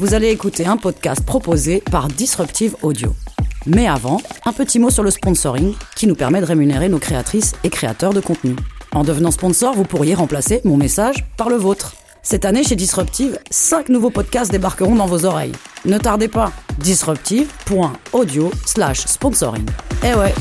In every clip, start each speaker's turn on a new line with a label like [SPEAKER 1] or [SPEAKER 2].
[SPEAKER 1] vous allez écouter un podcast proposé par Disruptive Audio. Mais avant, un petit mot sur le sponsoring qui nous permet de rémunérer nos créatrices et créateurs de contenu. En devenant sponsor, vous pourriez remplacer mon message par le vôtre. Cette année, chez Disruptive, 5 nouveaux podcasts débarqueront dans vos oreilles. Ne tardez pas, disruptive.audio slash sponsoring. Eh ouais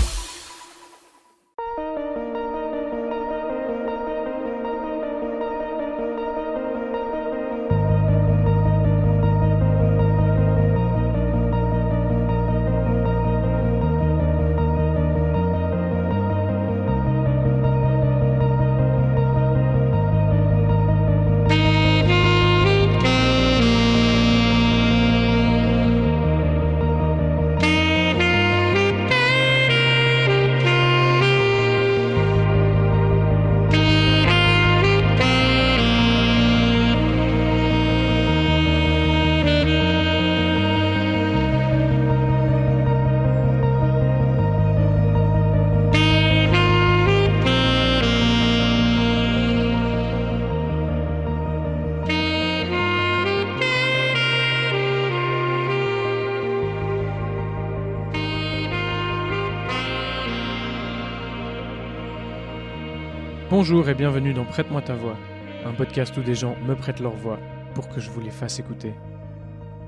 [SPEAKER 2] Bonjour et bienvenue dans Prête-moi ta voix, un podcast où des gens me prêtent leur voix pour que je vous les fasse écouter.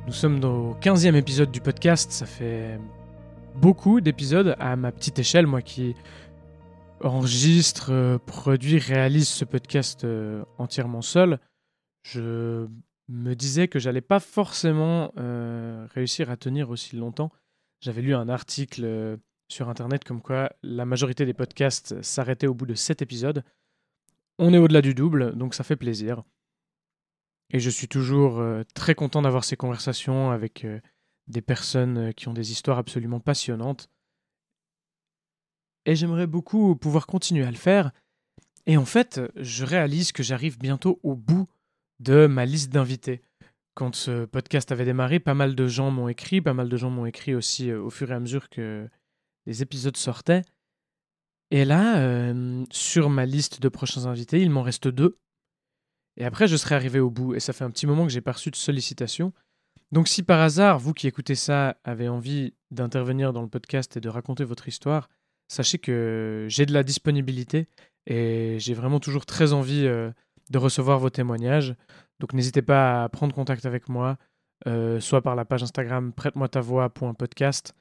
[SPEAKER 2] Nous sommes au 15e épisode du podcast, ça fait beaucoup d'épisodes à ma petite échelle, moi qui enregistre, euh, produit, réalise ce podcast euh, entièrement seul. Je me disais que j'allais pas forcément euh, réussir à tenir aussi longtemps. J'avais lu un article sur internet comme quoi la majorité des podcasts s'arrêtaient au bout de 7 épisodes. On est au-delà du double, donc ça fait plaisir. Et je suis toujours euh, très content d'avoir ces conversations avec euh, des personnes euh, qui ont des histoires absolument passionnantes. Et j'aimerais beaucoup pouvoir continuer à le faire. Et en fait, je réalise que j'arrive bientôt au bout de ma liste d'invités. Quand ce podcast avait démarré, pas mal de gens m'ont écrit, pas mal de gens m'ont écrit aussi au fur et à mesure que les épisodes sortaient. Et là, euh, sur ma liste de prochains invités, il m'en reste deux. Et après, je serai arrivé au bout. Et ça fait un petit moment que j'ai pas reçu de sollicitations. Donc si par hasard, vous qui écoutez ça, avez envie d'intervenir dans le podcast et de raconter votre histoire, sachez que j'ai de la disponibilité et j'ai vraiment toujours très envie euh, de recevoir vos témoignages. Donc n'hésitez pas à prendre contact avec moi, euh, soit par la page Instagram prête-moi ta voix.podcast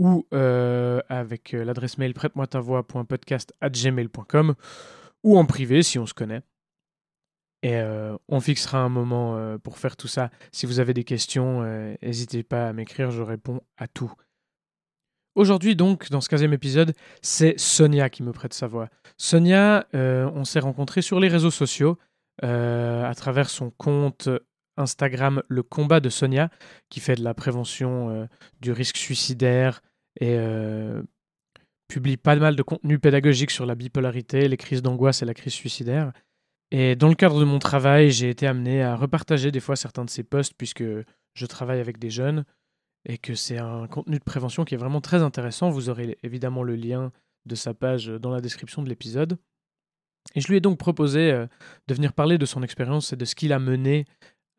[SPEAKER 2] ou euh, avec euh, l'adresse mail prête-moi ta voix.podcast@gmail.com ou en privé si on se connaît. Et euh, on fixera un moment pour faire tout ça. Si vous avez des questions, n'hésitez pas à m'écrire, je réponds à tout. Aujourd'hui donc, dans ce 15e épisode, c'est Sonia qui me prête sa voix. Sonia, on s'est rencontrés sur les réseaux sociaux à travers son compte Instagram Le Combat de Sonia, qui fait de la prévention du risque suicidaire, et euh, publie pas mal de contenu pédagogique sur la bipolarité, les crises d'angoisse et la crise suicidaire. Et dans le cadre de mon travail, j'ai été amené à repartager des fois certains de ses posts puisque je travaille avec des jeunes et que c'est un contenu de prévention qui est vraiment très intéressant. Vous aurez évidemment le lien de sa page dans la description de l'épisode. Et je lui ai donc proposé euh, de venir parler de son expérience et de ce qu'il a mené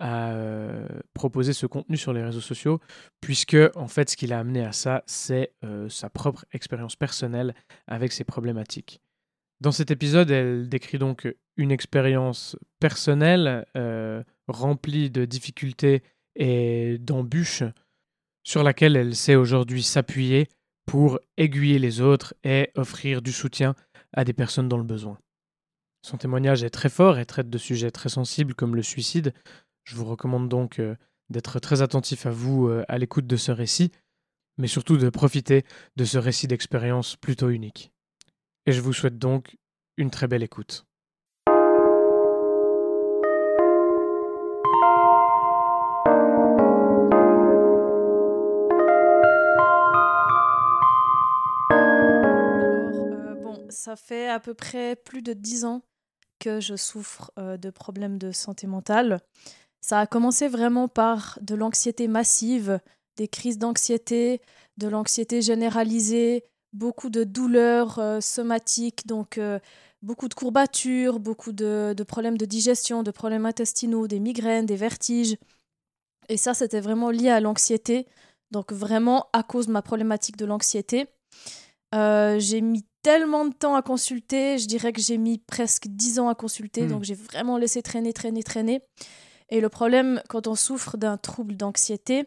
[SPEAKER 2] à euh, proposer ce contenu sur les réseaux sociaux, puisque en fait ce qui l'a amené à ça, c'est euh, sa propre expérience personnelle avec ces problématiques. Dans cet épisode, elle décrit donc une expérience personnelle euh, remplie de difficultés et d'embûches sur laquelle elle sait aujourd'hui s'appuyer pour aiguiller les autres et offrir du soutien à des personnes dans le besoin. Son témoignage est très fort et traite de sujets très sensibles comme le suicide, je vous recommande donc euh, d'être très attentif à vous euh, à l'écoute de ce récit, mais surtout de profiter de ce récit d'expérience plutôt unique. Et je vous souhaite donc une très belle écoute.
[SPEAKER 3] Euh, ça fait à peu près plus de dix ans que je souffre de problèmes de santé mentale. Ça a commencé vraiment par de l'anxiété massive, des crises d'anxiété, de l'anxiété généralisée, beaucoup de douleurs euh, somatiques, donc euh, beaucoup de courbatures, beaucoup de, problèmes de digestion, de problèmes intestinaux, des migraines, des vertiges. Et ça, c'était vraiment lié à l'anxiété. Donc vraiment à cause de ma problématique de l'anxiété. Euh, j'ai mis tellement de temps à consulter, je dirais que j'ai mis presque 10 ans à consulter,
[SPEAKER 2] Hmm.
[SPEAKER 3] donc j'ai vraiment laissé traîner, traîner, traîner. Et le problème quand on souffre d'un trouble d'anxiété,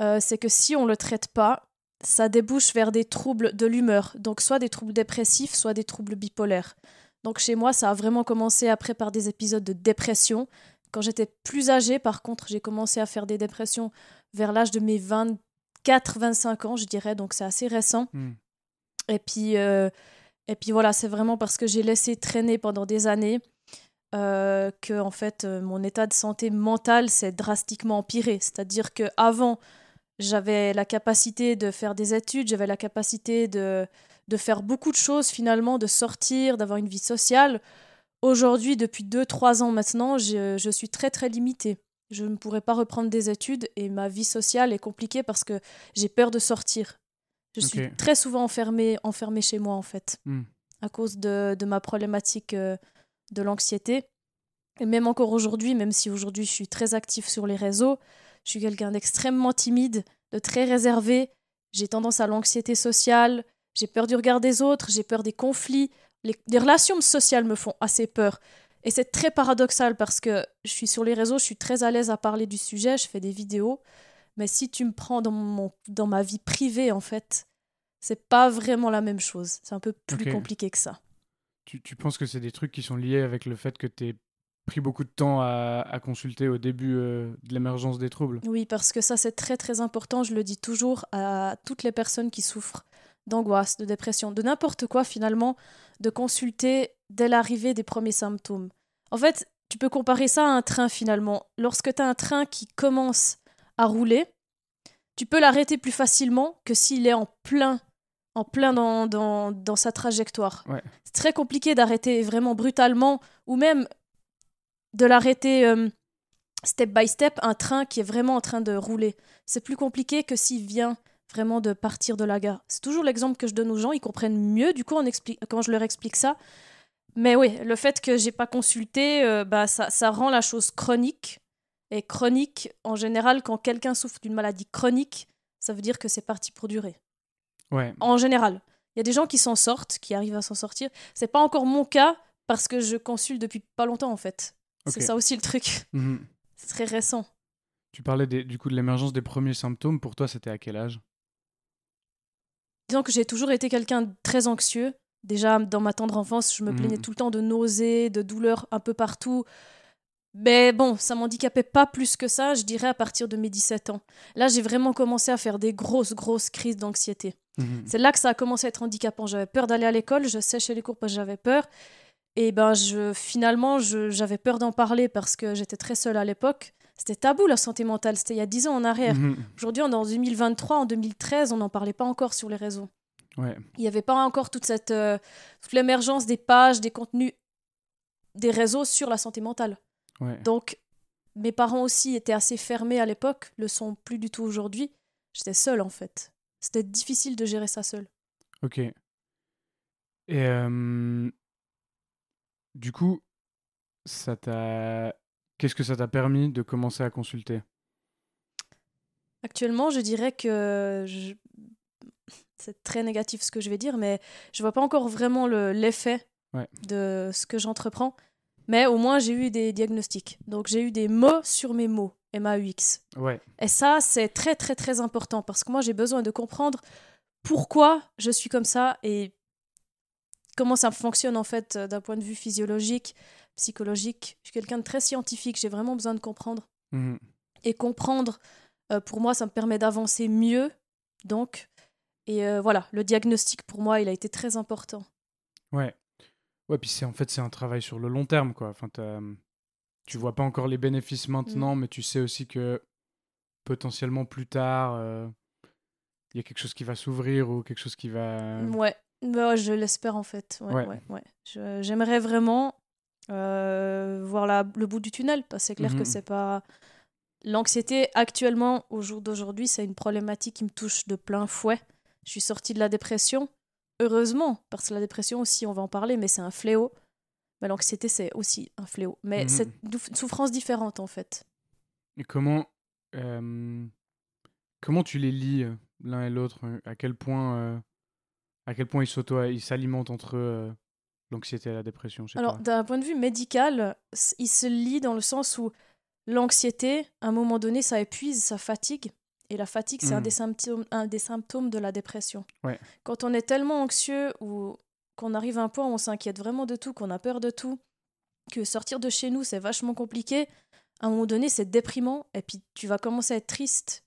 [SPEAKER 3] euh, c'est que si on ne le traite pas, ça débouche vers des troubles de l'humeur, donc soit des troubles dépressifs, soit des troubles bipolaires. Donc chez moi, ça a vraiment commencé après par des épisodes de dépression. Quand j'étais plus âgée, par contre, j'ai commencé à faire des dépressions vers l'âge de mes 24-25 ans, je dirais, donc c'est assez récent.
[SPEAKER 2] Hmm.
[SPEAKER 3] Et puis, euh, et puis voilà, c'est vraiment parce que j'ai laissé traîner pendant des années euh, que en fait euh, mon état de santé mentale s'est drastiquement empiré. C'est-à-dire que avant j'avais la capacité de faire des études, j'avais la capacité de, de faire beaucoup de choses finalement, de sortir, d'avoir une vie sociale. Aujourd'hui, depuis 2-3 ans maintenant, je, je suis très très limitée. Je ne pourrais pas reprendre des études et ma vie sociale est compliquée parce que j'ai peur de sortir. Je suis très souvent enfermée, enfermée chez moi en fait,
[SPEAKER 2] Hmm.
[SPEAKER 3] à cause de, de ma problématique euh, de l'anxiété. Et même encore aujourd'hui, même si aujourd'hui je suis très active sur les réseaux, je suis quelqu'un d'extrêmement timide, de très réservé. J'ai tendance à l'anxiété sociale, j'ai peur du regard des autres, j'ai peur des conflits. Les, les relations sociales me font assez peur. Et c'est très paradoxal parce que je suis sur les réseaux, je suis très à l'aise à parler du sujet, je fais des vidéos. Mais si tu me prends dans, mon, dans ma vie privée, en fait, c'est pas vraiment la même chose. C'est un peu plus compliqué que ça.
[SPEAKER 2] Tu, penses que c'est des trucs qui sont liés avec le fait que tu pris beaucoup de temps à, à consulter au début euh, de l'émergence des troubles?
[SPEAKER 3] Oui, parce que ça, c'est très très important. Je le dis toujours à toutes les personnes qui souffrent d'angoisse, de dépression, de n'importe quoi finalement, de consulter dès l'arrivée des premiers symptômes. En fait, tu peux comparer ça à un train finalement. Lorsque tu as un train qui commence à rouler, tu peux l'arrêter plus facilement que s'il est en plein, en plein dans, dans, dans sa trajectoire.
[SPEAKER 2] Ouais.
[SPEAKER 3] C'est très compliqué d'arrêter vraiment brutalement ou même de l'arrêter euh, step by step un train qui est vraiment en train de rouler. C'est plus compliqué que s'il vient vraiment de partir de la gare. C'est toujours l'exemple que je donne aux gens, ils comprennent mieux du coup on explique, quand je leur explique ça. Mais oui, le fait que j'ai pas consulté, euh, bah, ça, ça rend la chose chronique. Et chronique, en général, quand quelqu'un souffre d'une maladie chronique, ça veut dire que c'est parti pour durer.
[SPEAKER 2] Ouais.
[SPEAKER 3] En général. Il y a des gens qui s'en sortent, qui arrivent à s'en sortir. C'est pas encore mon cas parce que je consulte depuis pas longtemps en fait. C'est ça aussi le truc.
[SPEAKER 2] Mhm.
[SPEAKER 3] C'est très récent.
[SPEAKER 2] Tu parlais des- du coup de l'émergence des premiers symptômes. Pour toi, c'était à quel âge?
[SPEAKER 3] Disons que j'ai toujours été quelqu'un de très anxieux. Déjà, dans ma tendre enfance, je me plaignais
[SPEAKER 2] Mhm.
[SPEAKER 3] tout le temps de nausées, de douleurs un peu partout. Mais bon, ça m'handicapait pas plus que ça, je dirais, à partir de mes 17 ans. Là, j'ai vraiment commencé à faire des grosses, grosses crises d'anxiété.
[SPEAKER 2] Mhm.
[SPEAKER 3] C'est là que ça a commencé à être handicapant. J'avais peur d'aller à l'école, je séchais les cours parce que j'avais peur. Et ben, je, finalement, j'avais peur d'en parler parce que j'étais très seule à l'époque. C'était tabou la santé mentale, c'était il y a 10 ans en arrière.
[SPEAKER 2] Mhm.
[SPEAKER 3] Aujourd'hui, on est en 2023, en 2013, on n'en parlait pas encore sur les réseaux.
[SPEAKER 2] Ouais.
[SPEAKER 3] Il n'y avait pas encore toute cette euh, toute l'émergence des pages, des contenus, des réseaux sur la santé mentale.
[SPEAKER 2] Ouais.
[SPEAKER 3] Donc, mes parents aussi étaient assez fermés à l'époque, le sont plus du tout aujourd'hui. J'étais seule en fait. C'était difficile de gérer ça seule.
[SPEAKER 2] Ok. Et euh, du coup, ça t'a. Qu'est-ce que ça t'a permis de commencer à consulter?
[SPEAKER 3] Actuellement, je dirais que je- c'est très négatif ce que je vais dire, mais je vois pas encore vraiment le- l'effet
[SPEAKER 2] Ouais.
[SPEAKER 3] de ce que j'entreprends. Mais au moins, j'ai eu des diagnostics. Donc, j'ai eu des mots sur mes mots, MAUX.
[SPEAKER 2] Ouais.
[SPEAKER 3] Et ça, c'est très, très, très important parce que moi, j'ai besoin de comprendre pourquoi je suis comme ça et comment ça fonctionne en fait euh, d'un point de vue physiologique, psychologique. Je suis quelqu'un de très scientifique, j'ai vraiment besoin de comprendre.
[SPEAKER 2] Mhm.
[SPEAKER 3] Et comprendre, euh, pour moi, ça me permet d'avancer mieux. Donc, et euh, voilà, le diagnostic pour moi, il a été très important.
[SPEAKER 2] Ouais. Ouais, puis c'est en fait c'est un travail sur le long terme quoi. Enfin, tu vois pas encore les bénéfices maintenant, mais tu sais aussi que potentiellement plus tard, euh, il y a quelque chose qui va s'ouvrir ou quelque chose qui va.
[SPEAKER 3] Ouais, Ouais, je l'espère en fait. Ouais,
[SPEAKER 2] Ouais.
[SPEAKER 3] J'aimerais vraiment euh, voir la- le bout du tunnel, parce que c'est clair que c'est pas. L'anxiété, actuellement, au jour d'aujourd'hui, c'est une problématique qui me touche de plein fouet. Je suis sortie de la dépression, heureusement, parce que la dépression aussi, on va en parler, mais c'est un fléau. Mais l'anxiété, c'est aussi un fléau. Mais
[SPEAKER 2] Mhm.
[SPEAKER 3] c'est une souffrance différente en fait.
[SPEAKER 2] Et comment euh, comment tu les lis euh, l'un et l'autre euh, À quel point, euh, à quel point ils ils s'alimentent entre euh, l'anxiété et la dépression
[SPEAKER 3] Alors, d'un point de vue médical, s- il se lie dans le sens où l'anxiété, à un moment donné, ça épuise, ça fatigue. Et la fatigue, c'est un,
[SPEAKER 2] Mm.
[SPEAKER 3] des symptômes, un des symptômes de la dépression.
[SPEAKER 2] Ouais.
[SPEAKER 3] Quand on est tellement anxieux ou qu'on arrive à un point où on s'inquiète vraiment de tout, qu'on a peur de tout, que sortir de chez nous, c'est vachement compliqué, à un moment donné, c'est déprimant. Et puis, tu vas commencer à être triste.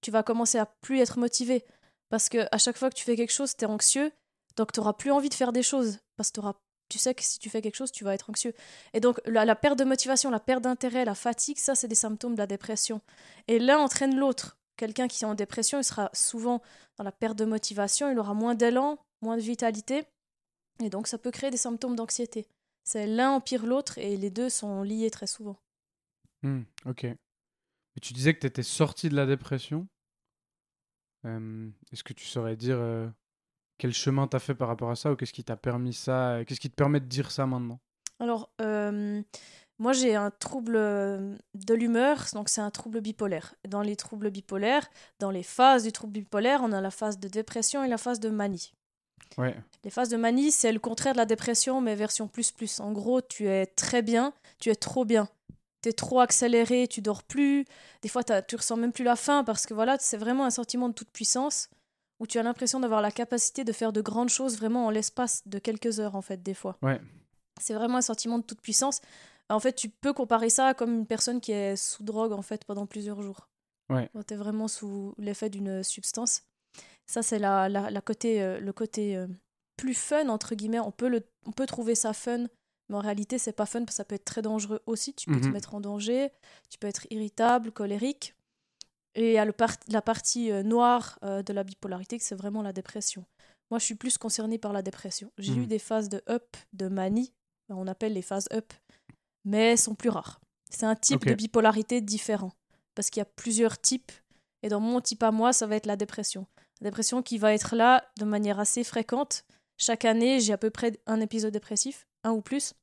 [SPEAKER 3] Tu vas commencer à plus être motivé. Parce que à chaque fois que tu fais quelque chose, tu es anxieux. Donc, tu n'auras plus envie de faire des choses. Parce que t'auras- tu sais que si tu fais quelque chose, tu vas être anxieux. Et donc, la, la perte de motivation, la perte d'intérêt, la fatigue, ça, c'est des symptômes de la dépression. Et l'un entraîne l'autre. Quelqu'un qui est en dépression, il sera souvent dans la perte de motivation, il aura moins d'élan, moins de vitalité. Et donc, ça peut créer des symptômes d'anxiété. C'est l'un empire l'autre et les deux sont liés très souvent.
[SPEAKER 2] Hmm, ok. Mais tu disais que tu étais sorti de la dépression. Euh, Est-ce que tu saurais dire euh, quel chemin t'as fait par rapport à ça ou qu'est-ce qui t'a permis ça euh, Qu'est-ce qui te permet de dire ça maintenant?
[SPEAKER 3] Alors, euh, moi, j'ai un trouble euh, de l'humeur, donc c'est un trouble bipolaire. Dans les troubles bipolaires, dans les phases du trouble bipolaire, on a la phase de dépression et la phase de manie.
[SPEAKER 2] Ouais.
[SPEAKER 3] Les phases de manie, c'est le contraire de la dépression, mais version plus plus. En gros, tu es très bien, tu es trop bien. Tu es trop accéléré, tu dors plus. Des fois, tu ressens même plus la faim parce que voilà, c'est vraiment un sentiment de toute puissance où tu as l'impression d'avoir la capacité de faire de grandes choses vraiment en l'espace de quelques heures, en fait, des fois.
[SPEAKER 2] Ouais.
[SPEAKER 3] C'est vraiment un sentiment de toute puissance. En fait, tu peux comparer ça comme une personne qui est sous drogue, en fait, pendant plusieurs jours.
[SPEAKER 2] Ouais.
[SPEAKER 3] Tu es vraiment sous l'effet d'une substance. Ça, c'est la, la, la côté, euh, le côté euh, plus fun, entre guillemets. On peut, le, on peut trouver ça fun, mais en réalité, c'est pas fun parce que ça peut être très dangereux aussi. Tu peux te
[SPEAKER 2] Mhm.
[SPEAKER 3] mettre en danger, tu peux être irritable, colérique. Et il y a le par- la partie euh, noire de la bipolarité, que c'est vraiment la dépression. Moi, je suis plus concernée par la dépression. J'ai
[SPEAKER 2] Mhm.
[SPEAKER 3] eu des phases de up, de manie, ben, on appelle les phases up, mais elles sont plus rares. C'est un type de bipolarité différent, parce qu'il y a plusieurs types. Et dans mon type à moi, ça va être la dépression. Dépression qui va être là de manière assez fréquente. Chaque année, j'ai à peu près un épisode dépressif, un ou plus.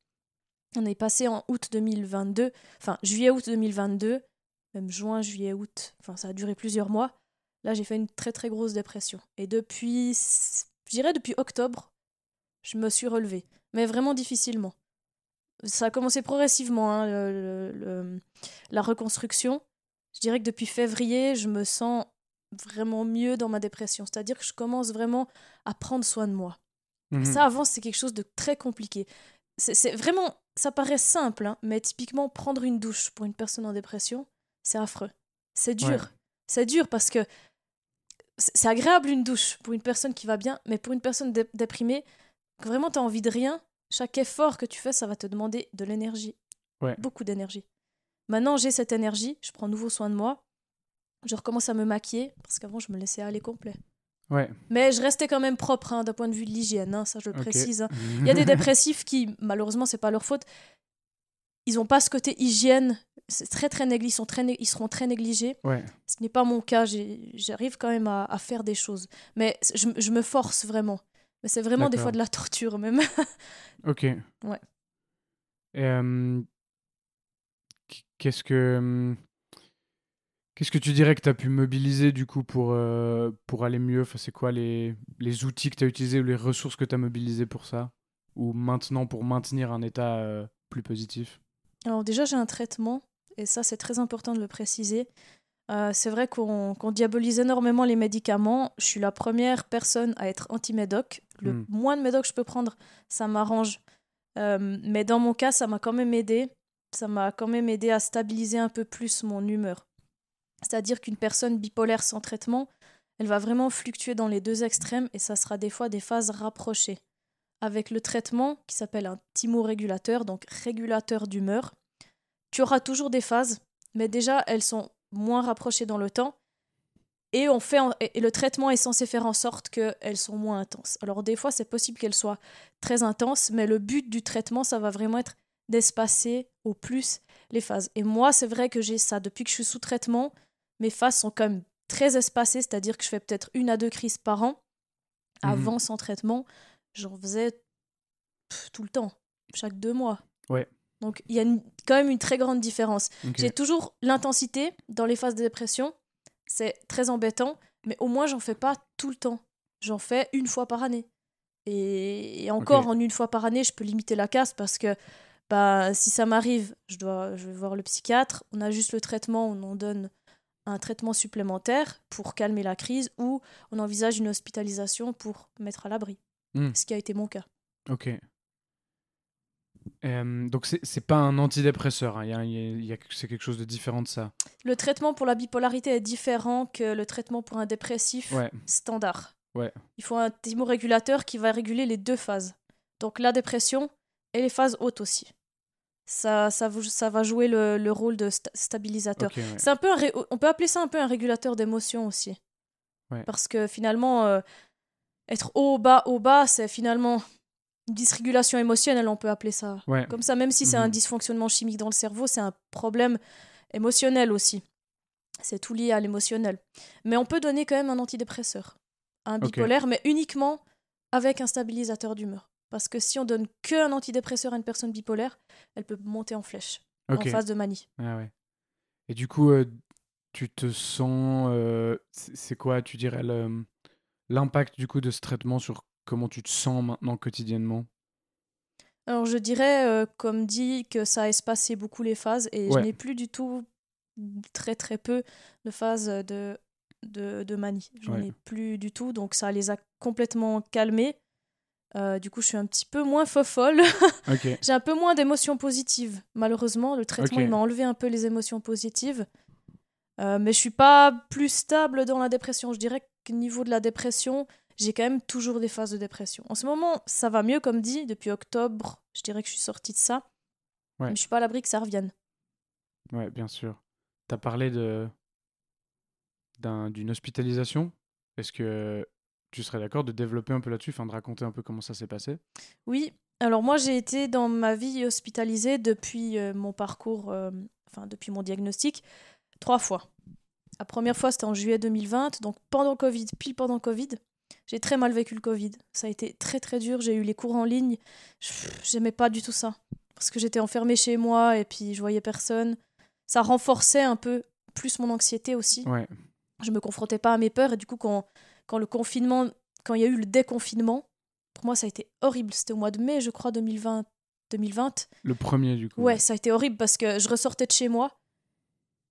[SPEAKER 3] On est passé en août 2022, enfin juillet-août 2022, même juin, juillet, août, enfin ça a duré plusieurs mois. Là, j'ai fait une très très grosse dépression. Et depuis, je dirais depuis octobre, je me suis relevée, mais vraiment difficilement. Ça a commencé progressivement, hein, la reconstruction. Je dirais que depuis février, je me sens vraiment mieux dans ma dépression. C'est-à-dire que je commence vraiment à prendre soin de moi.
[SPEAKER 2] Mhm.
[SPEAKER 3] Ça, avant, c'est quelque chose de très compliqué. C'est vraiment, ça paraît simple, hein, mais typiquement, prendre une douche pour une personne en dépression, c'est affreux. C'est dur.
[SPEAKER 2] Ouais.
[SPEAKER 3] C'est dur parce que c'est agréable une douche pour une personne qui va bien, mais pour une personne dé- déprimée, vraiment tu as envie de rien, chaque effort que tu fais, ça va te demander de l'énergie.
[SPEAKER 2] Ouais.
[SPEAKER 3] Beaucoup d'énergie. Maintenant, j'ai cette énergie, je prends nouveau soin de moi, je recommence à me maquiller, parce qu'avant, je me laissais aller complet.
[SPEAKER 2] Ouais.
[SPEAKER 3] Mais je restais quand même propre hein, d'un point de vue de l'hygiène, hein, ça je le précise. hein. Il y a des dépressifs qui, malheureusement, c'est pas leur faute. Ils ont pas ce côté hygiène. C'est très très négligé. Ils, sont très né- ils seront très négligés.
[SPEAKER 2] Ouais.
[SPEAKER 3] Ce n'est pas mon cas. J'arrive quand même à, à faire des choses. Mais je, je me force vraiment. Mais c'est vraiment des fois de la torture même.
[SPEAKER 2] Ok.
[SPEAKER 3] Ouais.
[SPEAKER 2] Euh, qu'est-ce que qu'est-ce que tu dirais que tu as pu mobiliser du coup pour, euh, pour aller mieux? Enfin, C'est quoi les, les outils que tu as utilisés ou les ressources que tu as mobilisées pour ça? Ou maintenant pour maintenir un état euh, plus positif?
[SPEAKER 3] Alors déjà, j'ai un traitement. Et ça, c'est très important de le préciser. Euh, c'est vrai qu'on diabolise énormément les médicaments. Je suis la première personne à être anti-médoc. Le
[SPEAKER 2] Hmm.
[SPEAKER 3] moins de médoc que je peux prendre, ça m'arrange. Mais dans mon cas, ça m'a quand même aidé. Ça m'a quand même aidé à stabiliser un peu plus mon humeur. C'est-à-dire qu'une personne bipolaire sans traitement, elle va vraiment fluctuer dans les deux extrêmes et ça sera des fois des phases rapprochées. Avec le traitement qui s'appelle un thymorégulateur, donc régulateur d'humeur, tu auras toujours des phases, mais déjà elles sont moins rapprochées dans le temps. Et, le traitement est censé faire en sorte qu'elles sont moins intenses. Alors des fois, c'est possible qu'elles soient très intenses, mais le but du traitement, ça va vraiment être d'espacer au plus les phases. Et moi, c'est vrai que j'ai ça. Depuis que je suis sous traitement, mes phases sont quand même très espacées, c'est-à-dire que je fais peut-être une à deux crises par an.
[SPEAKER 2] Mhm.
[SPEAKER 3] Avant, sans traitement, j'en faisais pff, tout le temps, chaque deux mois.
[SPEAKER 2] Ouais.
[SPEAKER 3] Donc il y a une- quand même une très grande différence. J'ai toujours l'intensité dans les phases de dépression. C'est très embêtant, mais au moins j'en fais pas tout le temps. J'en fais une fois par année. Et, et encore, en une fois par année, je peux limiter la casse parce que bah, si ça m'arrive, je, dois, je vais voir le psychiatre. On a juste le traitement, on en donne un traitement supplémentaire pour calmer la crise ou on envisage une hospitalisation pour mettre à l'abri.
[SPEAKER 2] Hmm.
[SPEAKER 3] Ce qui a été mon cas.
[SPEAKER 2] Ok. Euh, donc c'est pas un antidépresseur, hein, c'est quelque chose de différent de ça.
[SPEAKER 3] Le traitement pour la bipolarité est différent que le traitement pour un dépressif
[SPEAKER 2] Ouais,
[SPEAKER 3] standard.
[SPEAKER 2] Ouais.
[SPEAKER 3] Il faut un thymorégulateur qui va réguler les deux phases. Donc la dépression et les phases hautes aussi. Ça, ça, ça va jouer le, le rôle de sta- stabilisateur.
[SPEAKER 2] ouais.
[SPEAKER 3] C'est un peu un on peut appeler ça un peu un régulateur d'émotion aussi.
[SPEAKER 2] Ouais.
[SPEAKER 3] Parce que finalement, euh, être haut, bas, haut, bas, c'est finalement une dysrégulation émotionnelle, on peut appeler ça.
[SPEAKER 2] Ouais,
[SPEAKER 3] Comme ça, même si c'est un
[SPEAKER 2] Mhm.
[SPEAKER 3] dysfonctionnement chimique dans le cerveau, c'est un problème émotionnel aussi. C'est tout lié à l'émotionnel. Mais on peut donner quand même un antidépresseur, un bipolaire, mais uniquement avec un stabilisateur d'humeur. Parce que si on donne qu'un antidépresseur à une personne bipolaire, elle peut monter en flèche, en phase de manie.
[SPEAKER 2] Ah ouais. Et du coup, euh, tu te sens. euh, c'est quoi, tu dirais, l'impact du coup de ce traitement sur comment tu te sens maintenant quotidiennement?
[SPEAKER 3] Alors je dirais, euh, comme dit, que ça a espacé beaucoup les phases et je n'ai plus du tout, très très peu, de phases de, de, de manie. Je n'en
[SPEAKER 2] Ouais.
[SPEAKER 3] ai plus du tout, donc ça les a complètement calmés. Euh, du coup, je suis un petit peu moins fofolle. J'ai un peu moins d'émotions positives. Malheureusement, le traitement il m'a enlevé un peu les émotions positives. Euh, mais je suis pas plus stable dans la dépression. Je dirais qu'au niveau de la dépression, j'ai quand même toujours des phases de dépression. En ce moment, ça va mieux, comme dit, depuis octobre. Je dirais que je suis sortie de ça.
[SPEAKER 2] Ouais.
[SPEAKER 3] Mais je suis pas à l'abri que ça revienne.
[SPEAKER 2] Ouais, bien sûr. Tu as parlé de d'une hospitalisation. Est-ce que tu serais d'accord de développer un peu là-dessus, enfin de raconter un peu comment ça s'est passé?
[SPEAKER 3] Oui, alors moi j'ai été dans ma vie hospitalisée depuis euh, mon parcours, euh, enfin depuis mon diagnostic, trois fois. La première fois c'était en juillet 2020, donc pendant Covid, pile pendant Covid. J'ai très mal vécu le Covid. Ça a été très très dur. J'ai eu les cours en ligne. Je- J'aimais pas du tout ça. Parce que j'étais enfermée chez moi et puis je voyais personne. Ça renforçait un peu plus mon anxiété aussi
[SPEAKER 2] Ouais,
[SPEAKER 3] je me confrontais pas à mes peurs et du coup quand, quand le confinement quand il y a eu le déconfinement pour moi ça a été horrible. C'était au mois de mai je crois 2020 2020
[SPEAKER 2] le premier du coup.
[SPEAKER 3] ouais ça a été horrible parce que je ressortais de chez moi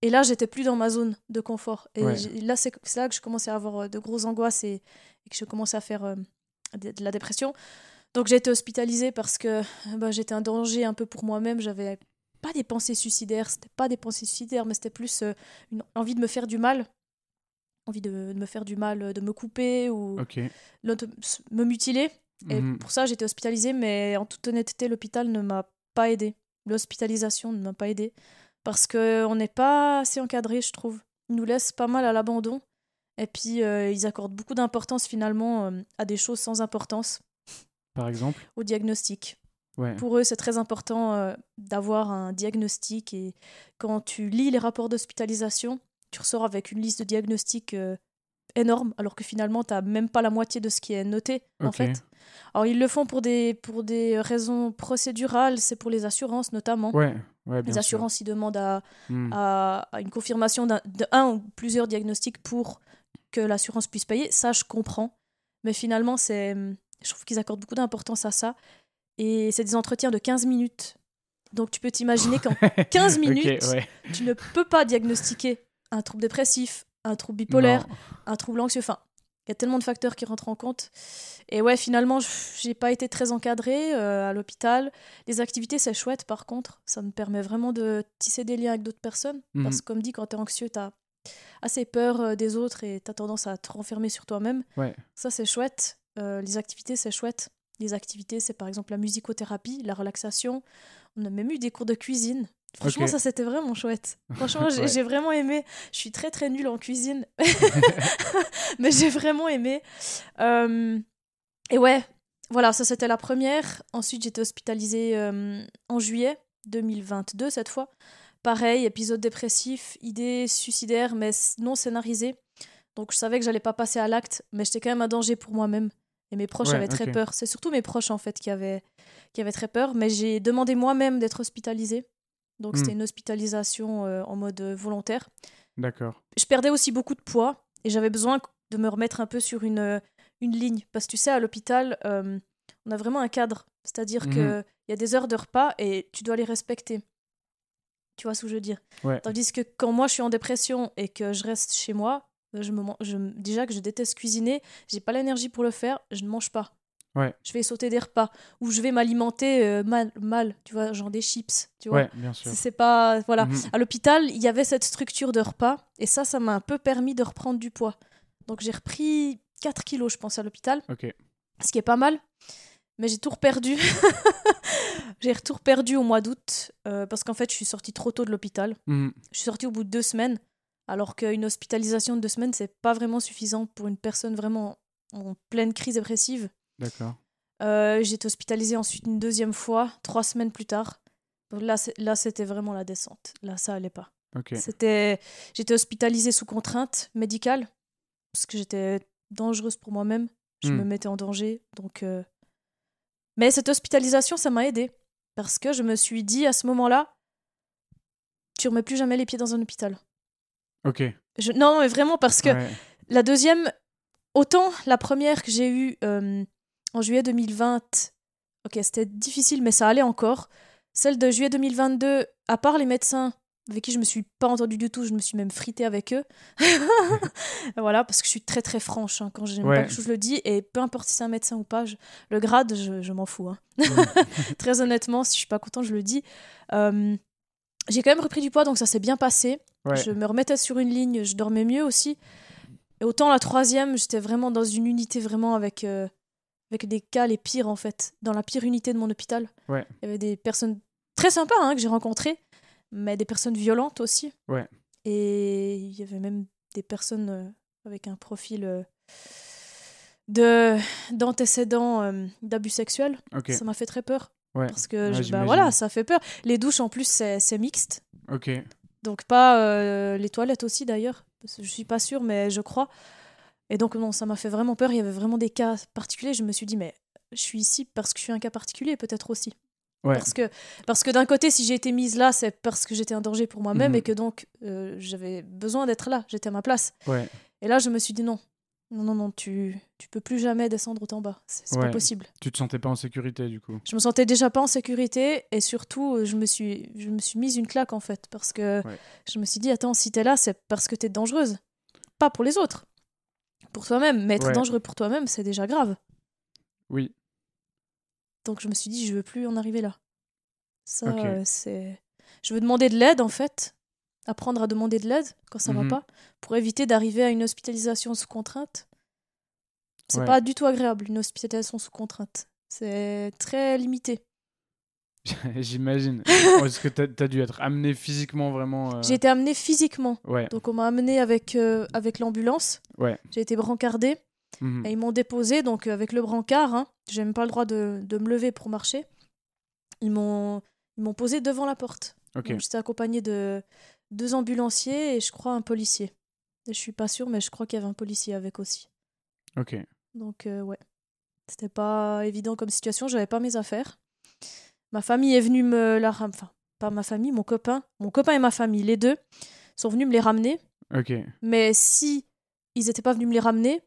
[SPEAKER 3] et là j'étais plus dans ma zone de confort. Et
[SPEAKER 2] Ouais.
[SPEAKER 3] là c'est là que je commençais à avoir euh, de grosses angoisses et, et que je commençais à faire euh, de, de la dépression. Donc j'ai été hospitalisée parce que bah, j'étais un danger un peu pour moi-même. J'avais pas des pensées suicidaires. C'était pas des pensées suicidaires mais c'était plus euh, une envie de me faire du mal envie de, de me faire du mal euh, de me couper ou
[SPEAKER 2] Ok.
[SPEAKER 3] l'auto- me mutiler et
[SPEAKER 2] Mhm.
[SPEAKER 3] pour ça, j'étais hospitalisée, mais en toute honnêteté, l'hôpital ne m'a pas aidée. L'hospitalisation ne m'a pas aidée. Parce qu'on n'est pas assez encadré, je trouve. Ils nous laissent pas mal à l'abandon. Et puis, euh, ils accordent beaucoup d'importance finalement euh, à des choses sans importance,
[SPEAKER 2] Par exemple?
[SPEAKER 3] Au diagnostic.
[SPEAKER 2] Ouais.
[SPEAKER 3] Pour eux, c'est très important euh, d'avoir un diagnostic. Et quand tu lis les rapports d'hospitalisation, tu ressors avec une liste de diagnostics euh, énorme, alors que finalement, tu n'as même pas la moitié de ce qui est noté, en fait. Alors, ils le font pour des, pour des raisons procédurales, c'est pour les assurances notamment.
[SPEAKER 2] Ouais, ouais, bien
[SPEAKER 3] les assurances, ils demandent à.
[SPEAKER 2] Hmm.
[SPEAKER 3] à, à une confirmation d'un- un ou plusieurs diagnostics pour que l'assurance puisse payer. Ça, je comprends. Mais finalement, c'est, je trouve qu'ils accordent beaucoup d'importance à ça. Et c'est des entretiens de 15 minutes. Donc, tu peux t'imaginer qu'en 15
[SPEAKER 2] Ok,
[SPEAKER 3] minutes,
[SPEAKER 2] ouais.
[SPEAKER 3] tu ne peux pas diagnostiquer un trouble dépressif, un trouble bipolaire,
[SPEAKER 2] Non.
[SPEAKER 3] un trouble anxieux. Enfin, il y a tellement de facteurs qui rentrent en compte. Et ouais, finalement, je- j'ai pas été très encadrée euh, à l'hôpital. Les activités, c'est chouette par contre. Ça me permet vraiment de tisser des liens avec d'autres personnes.
[SPEAKER 2] Mhm.
[SPEAKER 3] Parce que, comme dit, quand t'es anxieux, t'as assez peur euh, des autres et t'as tendance à te renfermer sur toi-même.
[SPEAKER 2] Ouais.
[SPEAKER 3] Ça, c'est chouette. Euh, les activités, c'est chouette. Les activités, c'est par exemple la musicothérapie, la relaxation. On a même eu des cours de cuisine. Franchement, ça, c'était vraiment chouette. Franchement, j'ai
[SPEAKER 2] Ouais.
[SPEAKER 3] j'ai vraiment aimé. Je suis très, très nulle en cuisine. Mais j'ai vraiment aimé. Euh, Et ouais, voilà, ça, c'était la première. Ensuite, j'étais hospitalisée euh, en juillet 2022, cette fois. Pareil, épisode dépressif, idée suicidaire, mais non scénarisée. Donc, je savais que j'allais pas passer à l'acte, mais j'étais quand même un danger pour moi-même. Et mes proches
[SPEAKER 2] Ouais,
[SPEAKER 3] avaient très peur. C'est surtout mes proches, en fait, qui avaient, qui avaient très peur. Mais j'ai demandé moi-même d'être hospitalisée. Donc,
[SPEAKER 2] Hmm.
[SPEAKER 3] c'était une hospitalisation euh, en mode euh, volontaire.
[SPEAKER 2] D'accord.
[SPEAKER 3] Je perdais aussi beaucoup de poids et j'avais besoin de me remettre un peu sur une, euh, une ligne. Parce que tu sais, à l'hôpital, euh, on a vraiment un cadre. C'est-à-dire
[SPEAKER 2] Mhm.
[SPEAKER 3] qu'il y a des heures de repas et tu dois les respecter. Tu vois ce que je veux dire?
[SPEAKER 2] Ouais.
[SPEAKER 3] Tandis que quand moi je suis en dépression et que je reste chez moi, je me, je, déjà que je déteste cuisiner, j'ai pas l'énergie pour le faire, je ne mange pas.
[SPEAKER 2] Ouais.
[SPEAKER 3] Je vais sauter des repas ou je vais m'alimenter euh, mal, mal, tu vois, genre des chips, tu vois.
[SPEAKER 2] Ouais, bien sûr.
[SPEAKER 3] C'est c'est pas voilà.
[SPEAKER 2] Mhm.
[SPEAKER 3] À l'hôpital, il y avait cette structure de repas et ça, ça m'a un peu permis de reprendre du poids. Donc j'ai repris 4 kilos, je pense, à l'hôpital,
[SPEAKER 2] Ok.
[SPEAKER 3] ce qui est pas mal. Mais j'ai tout reperdu. j'ai tout reperdu au mois d'août euh, parce qu'en fait, je suis sortie trop tôt de l'hôpital.
[SPEAKER 2] Mhm.
[SPEAKER 3] Je suis sortie au bout de deux semaines, alors qu'une hospitalisation de deux semaines, c'est pas vraiment suffisant pour une personne vraiment en pleine crise dépressive.
[SPEAKER 2] D'accord.
[SPEAKER 3] Euh, j'ai été hospitalisée ensuite une deuxième fois, trois semaines plus tard. Donc Là, là, c'était vraiment la descente. Là, ça allait pas. C'était, j'étais hospitalisée sous contrainte médicale parce que j'étais dangereuse pour moi-même. Je
[SPEAKER 2] Hmm.
[SPEAKER 3] me mettais en danger. Donc, euh, mais cette hospitalisation, ça m'a aidée parce que je me suis dit à ce moment-là, tu remets plus jamais les pieds dans un hôpital.
[SPEAKER 2] Ok.
[SPEAKER 3] Je... Non, mais vraiment parce que
[SPEAKER 2] Ouais.
[SPEAKER 3] la deuxième, autant la première que j'ai eue euh, en juillet 2020, ok, c'était difficile, mais ça allait encore. Celle de juillet 2022, à part les médecins avec qui je me suis pas entendue du tout, je me suis même fritée avec eux. voilà, parce que je suis très très franche hein, quand j'aime
[SPEAKER 2] Ouais.
[SPEAKER 3] pas quelque chose, je le dis, et peu importe si c'est un médecin ou pas, je- le grade, je, je m'en fous. hein. très honnêtement, si je suis pas content, je le dis. Euh, j'ai quand même repris du poids, donc ça s'est bien passé.
[SPEAKER 2] Ouais.
[SPEAKER 3] Je me remettais sur une ligne, je dormais mieux aussi. Et autant la troisième, j'étais vraiment dans une unité vraiment avec, euh, avec des cas les pires en fait. Dans la pire unité de mon hôpital.
[SPEAKER 2] Ouais.
[SPEAKER 3] Il y avait des personnes très sympas hein, que j'ai rencontrées, mais des personnes violentes aussi.
[SPEAKER 2] Ouais.
[SPEAKER 3] Et il y avait même des personnes euh, avec un profil euh, de d'antécédents euh, d'abus sexuels. Ça m'a fait très peur.
[SPEAKER 2] Ouais.
[SPEAKER 3] Parce que
[SPEAKER 2] Ouais,
[SPEAKER 3] je- ben
[SPEAKER 2] j'imagine.
[SPEAKER 3] voilà, ça fait peur. Les douches en plus, c'est mixte.
[SPEAKER 2] Ok.
[SPEAKER 3] Donc pas les toilettes aussi d'ailleurs. Je suis pas sûre, mais je crois. Et donc non, ça m'a fait vraiment peur. Il y avait vraiment des cas particuliers. Je me suis dit, mais je suis ici parce que je suis un cas particulier peut-être aussi.
[SPEAKER 2] Ouais.
[SPEAKER 3] Parce que, parce que d'un côté, si j'ai été mise là, c'est parce que j'étais un danger pour moi-même
[SPEAKER 2] Mhm.
[SPEAKER 3] et que donc euh, j'avais besoin d'être là. J'étais à ma place.
[SPEAKER 2] Ouais.
[SPEAKER 3] Et là, je me suis dit non. Non, non, non, tu, tu peux plus jamais descendre autant bas. C'est
[SPEAKER 2] Ouais.
[SPEAKER 3] pas possible.
[SPEAKER 2] Tu te sentais pas en sécurité du coup.
[SPEAKER 3] Je me sentais déjà pas en sécurité et surtout, euh, je me suis, je me suis mise une claque en fait parce que je me suis dit attends, si t'es là, c'est parce que t'es dangereuse, pas pour les autres, pour toi-même. Mais être
[SPEAKER 2] Ouais.
[SPEAKER 3] dangereux pour toi-même, c'est déjà grave.
[SPEAKER 2] Oui.
[SPEAKER 3] Donc je me suis dit je veux plus en arriver là. Ça, euh, c'est. Je veux demander de l'aide en fait, apprendre à demander de l'aide quand ça
[SPEAKER 2] Mhm.
[SPEAKER 3] va pas, pour éviter d'arriver à une hospitalisation sous contrainte. C'est
[SPEAKER 2] Ouais.
[SPEAKER 3] pas du tout agréable une hospitalisation sous contrainte. C'est très limité.
[SPEAKER 2] J'imagine. Est-ce que t'as as dû être amené physiquement vraiment euh,
[SPEAKER 3] J'ai été amenée physiquement.
[SPEAKER 2] Ouais.
[SPEAKER 3] Donc on m'a amenée avec, euh, avec l'ambulance.
[SPEAKER 2] Ouais.
[SPEAKER 3] J'ai été brancardée
[SPEAKER 2] Mhm.
[SPEAKER 3] et ils m'ont déposée donc euh, avec le brancard. Hein, j'ai même pas le droit de, de me lever pour marcher. Ils m'ont posé devant la porte.
[SPEAKER 2] Ok.
[SPEAKER 3] Donc, J'étais accompagnée de deux ambulanciers et je crois un policier. Et je suis pas sûre, mais je crois qu'il y avait un policier avec aussi.
[SPEAKER 2] Ok.
[SPEAKER 3] Donc euh, ouais, c'était pas évident comme situation. J'avais pas mes affaires. Ma famille est venue me la enfin pas ma famille, mon copain, mon copain et ma famille, les deux sont venus me les ramener.
[SPEAKER 2] Ok.
[SPEAKER 3] Mais si ils étaient pas venus me les ramener,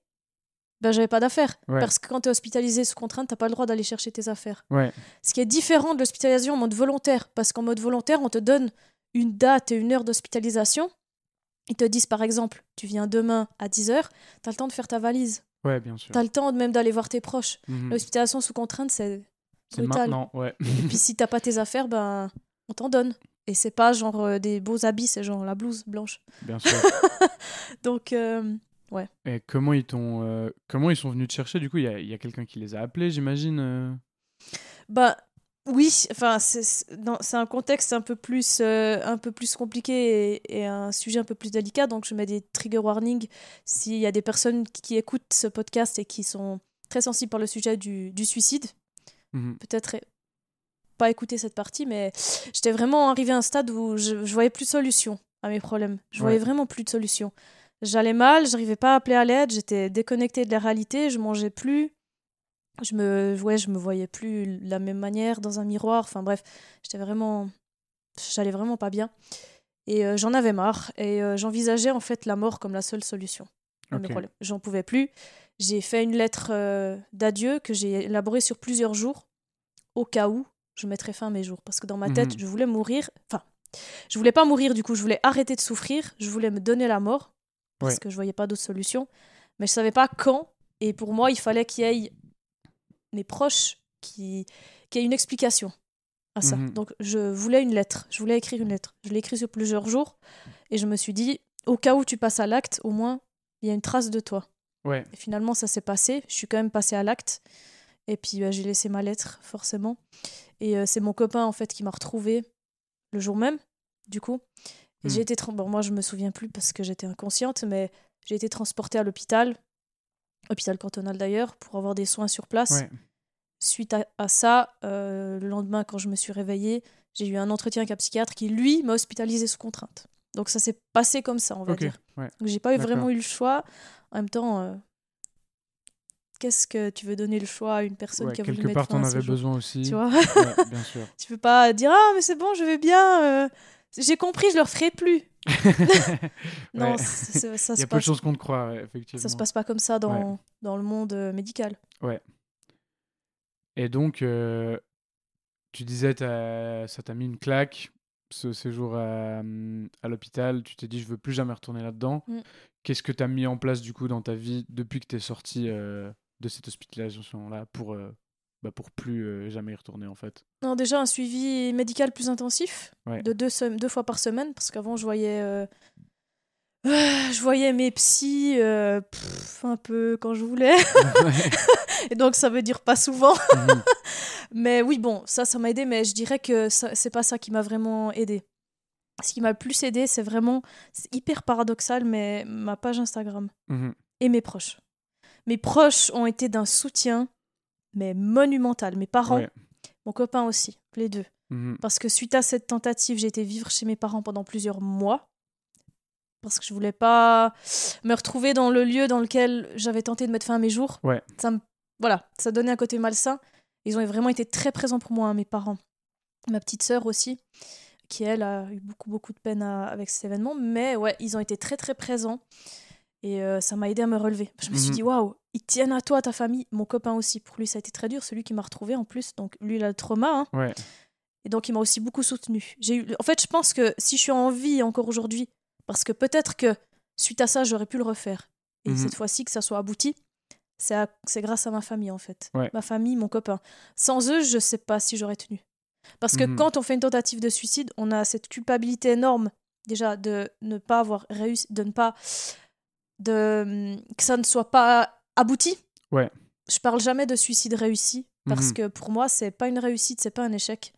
[SPEAKER 3] ben j'avais pas d'affaires.
[SPEAKER 2] Ouais.
[SPEAKER 3] Parce que quand tu es hospitalisé sous contrainte, t'as pas le droit d'aller chercher tes affaires.
[SPEAKER 2] Ouais.
[SPEAKER 3] Ce qui est différent de l'hospitalisation en mode volontaire, parce qu'en mode volontaire, on te donne une date et une heure d'hospitalisation. Ils te disent par exemple, tu viens demain à 10h, tu as le temps de faire ta valise.
[SPEAKER 2] Ouais, bien sûr.
[SPEAKER 3] Tu as le temps même d'aller voir tes proches.
[SPEAKER 2] Mhm.
[SPEAKER 3] L'hospitalisation sous contrainte, c'est
[SPEAKER 2] C'est maintenant, ouais.
[SPEAKER 3] Et puis si t'as pas tes affaires, ben on t'en donne. Et c'est pas genre euh, des beaux habits, c'est genre la blouse blanche.
[SPEAKER 2] bien sûr.
[SPEAKER 3] Donc euh,
[SPEAKER 2] Et comment ils t'ont, euh, comment ils sont venus te chercher Du coup, il y a, quelqu'un qui les a appelés, j'imagine.
[SPEAKER 3] Bah oui, enfin c'est un contexte un peu plus euh, un peu plus compliqué et, et un sujet un peu plus délicat, donc je mets des trigger warnings s'il y a des personnes qui, qui écoutent ce podcast et qui sont très sensibles par le sujet du, du suicide.
[SPEAKER 2] Mhm.
[SPEAKER 3] Peut-être pas écouter cette partie, mais j'étais vraiment arrivée à un stade où je, je voyais plus de solution à mes problèmes. Je voyais
[SPEAKER 2] Ouais.
[SPEAKER 3] vraiment plus de solution. J'allais mal, j'arrivais pas à appeler à l'aide, j'étais déconnectée de la réalité, je mangeais plus. Je me, ouais, je me voyais plus de la même manière dans un miroir. Enfin bref, j'étais vraiment, j'allais vraiment pas bien. Et euh, j'en avais marre. Et euh, j'envisageais en fait la mort comme la seule solution. J'en pouvais plus. J'ai fait une lettre euh, d'adieu que j'ai élaborée sur plusieurs jours, au cas où je mettrais fin à mes jours. Parce que dans ma tête,
[SPEAKER 2] Mhm.
[SPEAKER 3] je voulais mourir. Enfin, je voulais pas mourir, du coup, je voulais arrêter de souffrir. Je voulais me donner la mort. Parce
[SPEAKER 2] Ouais.
[SPEAKER 3] que je voyais pas d'autre solution. Mais je savais pas quand. Et pour moi, il fallait qu'il y ait mes proches qui, qui aient une explication à ça.
[SPEAKER 2] Mhm.
[SPEAKER 3] Donc, je voulais une lettre. Je voulais écrire une lettre. Je l'ai écrit sur plusieurs jours. Et je me suis dit, au cas où tu passes à l'acte, au moins, il y a une trace de toi.
[SPEAKER 2] Ouais.
[SPEAKER 3] Et finalement, ça s'est passé. Je suis quand même passée à l'acte. Et puis, bah, j'ai laissé ma lettre, forcément. Et euh, c'est mon copain, en fait, qui m'a retrouvée le jour même, du coup. Et
[SPEAKER 2] Hmm.
[SPEAKER 3] j'ai été... Bon, moi, je me souviens plus parce que j'étais inconsciente, mais j'ai été transportée à l'hôpital, hôpital cantonal d'ailleurs, pour avoir des soins sur place.
[SPEAKER 2] Ouais.
[SPEAKER 3] Suite à, à ça, euh, le lendemain, quand je me suis réveillée, j'ai eu un entretien avec un psychiatre qui, lui, m'a hospitalisée sous contrainte. Donc ça s'est passé comme ça, on va dire.
[SPEAKER 2] Ouais.
[SPEAKER 3] Donc j'ai pas eu vraiment eu le choix. En même temps, euh, qu'est-ce que tu veux donner le choix à une personne
[SPEAKER 2] Ouais,
[SPEAKER 3] qui a voulu
[SPEAKER 2] quelque
[SPEAKER 3] mettre
[SPEAKER 2] part, t'en avais besoin aussi.
[SPEAKER 3] Tu vois?
[SPEAKER 2] Ouais, bien sûr.
[SPEAKER 3] Tu peux pas dire ah mais c'est bon, je vais bien. euh, j'ai compris, je le referai plus. Non,
[SPEAKER 2] Ouais.
[SPEAKER 3] ça
[SPEAKER 2] Il y a peu de choses qu'on te croit, ouais, effectivement.
[SPEAKER 3] Ça se passe pas comme ça dans, dans le monde euh, médical.
[SPEAKER 2] Et donc, euh, tu disais, ça t'a mis une claque, ce séjour à, à l'hôpital. Tu t'es dit, je veux plus jamais retourner là-dedans.
[SPEAKER 3] Mm.
[SPEAKER 2] Qu'est-ce que tu as mis en place, du coup, dans ta vie depuis que tu es sorti euh, de cette hospitalisation-là pour, euh, bah, pour plus euh, jamais y retourner, en fait?
[SPEAKER 3] Non, déjà un suivi médical plus intensif,
[SPEAKER 2] Ouais.
[SPEAKER 3] de deux, fois par semaine, parce qu'avant je voyais, euh, je voyais mes psys pff, un peu quand je voulais, et donc ça veut dire pas souvent.
[SPEAKER 2] Mhm.
[SPEAKER 3] Mais oui, bon, ça, ça m'a aidé, mais je dirais que c'est pas ça qui m'a vraiment aidé. Ce qui m'a le plus aidé, c'est vraiment, c'est hyper paradoxal, mais ma page Instagram
[SPEAKER 2] Mhm.
[SPEAKER 3] et mes proches. Mes proches ont été d'un soutien, mais monumental. Mes parents,
[SPEAKER 2] Ouais.
[SPEAKER 3] mon copain aussi, les deux.
[SPEAKER 2] Mhm.
[SPEAKER 3] Parce que suite à cette tentative, j'ai été vivre chez mes parents pendant plusieurs mois. Parce que je voulais pas me retrouver dans le lieu dans lequel j'avais tenté de mettre fin à mes jours.
[SPEAKER 2] Ouais.
[SPEAKER 3] Ça me... Voilà, ça donnait un côté malsain. Ils ont vraiment été très présents pour moi, hein, mes parents. Ma petite sœur aussi, qui elle a eu beaucoup, beaucoup de peine à- avec cet événement. Mais ouais, ils ont été très, très présents. Et euh, ça m'a aidé à me relever. Je me suis
[SPEAKER 2] Mhm.
[SPEAKER 3] dit, waouh, ils tiennent à toi, à ta famille. Mon copain aussi. Pour lui, ça a été très dur. Celui qui m'a retrouvé en plus. Donc lui, il a le trauma. hein.
[SPEAKER 2] Ouais.
[SPEAKER 3] Et donc, il m'a aussi beaucoup soutenu. J'ai eu... En fait, je pense que si je suis en vie encore aujourd'hui, parce que peut-être que suite à ça, j'aurais pu le refaire. Et
[SPEAKER 2] Mhm.
[SPEAKER 3] cette fois-ci, que ça soit abouti, c'est, grâce à ma famille, en fait.
[SPEAKER 2] Ouais.
[SPEAKER 3] Ma famille, mon copain. Sans eux, je sais pas si j'aurais tenu. Parce que
[SPEAKER 2] Mhm.
[SPEAKER 3] quand on fait une tentative de suicide, on a cette culpabilité énorme, déjà, de ne pas avoir réussi, de ne pas. de que ça ne soit pas abouti.
[SPEAKER 2] Ouais.
[SPEAKER 3] Je parle jamais de suicide réussi, parce
[SPEAKER 2] Mhm.
[SPEAKER 3] que pour moi, c'est pas une réussite, c'est pas un échec.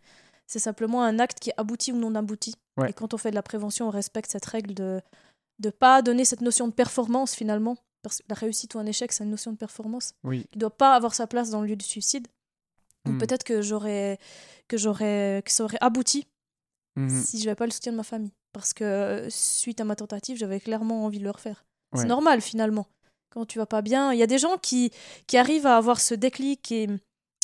[SPEAKER 3] C'est simplement un acte qui aboutit ou non abouti.
[SPEAKER 2] Ouais.
[SPEAKER 3] Et quand on fait de la prévention, on respecte cette règle de ne pas donner cette notion de performance finalement. Parce que la réussite ou un échec, c'est une notion de performance
[SPEAKER 2] Oui.
[SPEAKER 3] qui ne doit pas avoir sa place dans le lieu du suicide. Ou
[SPEAKER 2] Mhm.
[SPEAKER 3] peut-être que j'aurais que j'aurais que ça aurait abouti
[SPEAKER 2] Mhm.
[SPEAKER 3] si je n'avais pas le soutien de ma famille. Parce que euh, suite à ma tentative, j'avais clairement envie de le refaire.
[SPEAKER 2] Ouais.
[SPEAKER 3] C'est normal finalement. Quand tu vas pas bien, il y a des gens qui, qui arrivent à avoir ce déclic et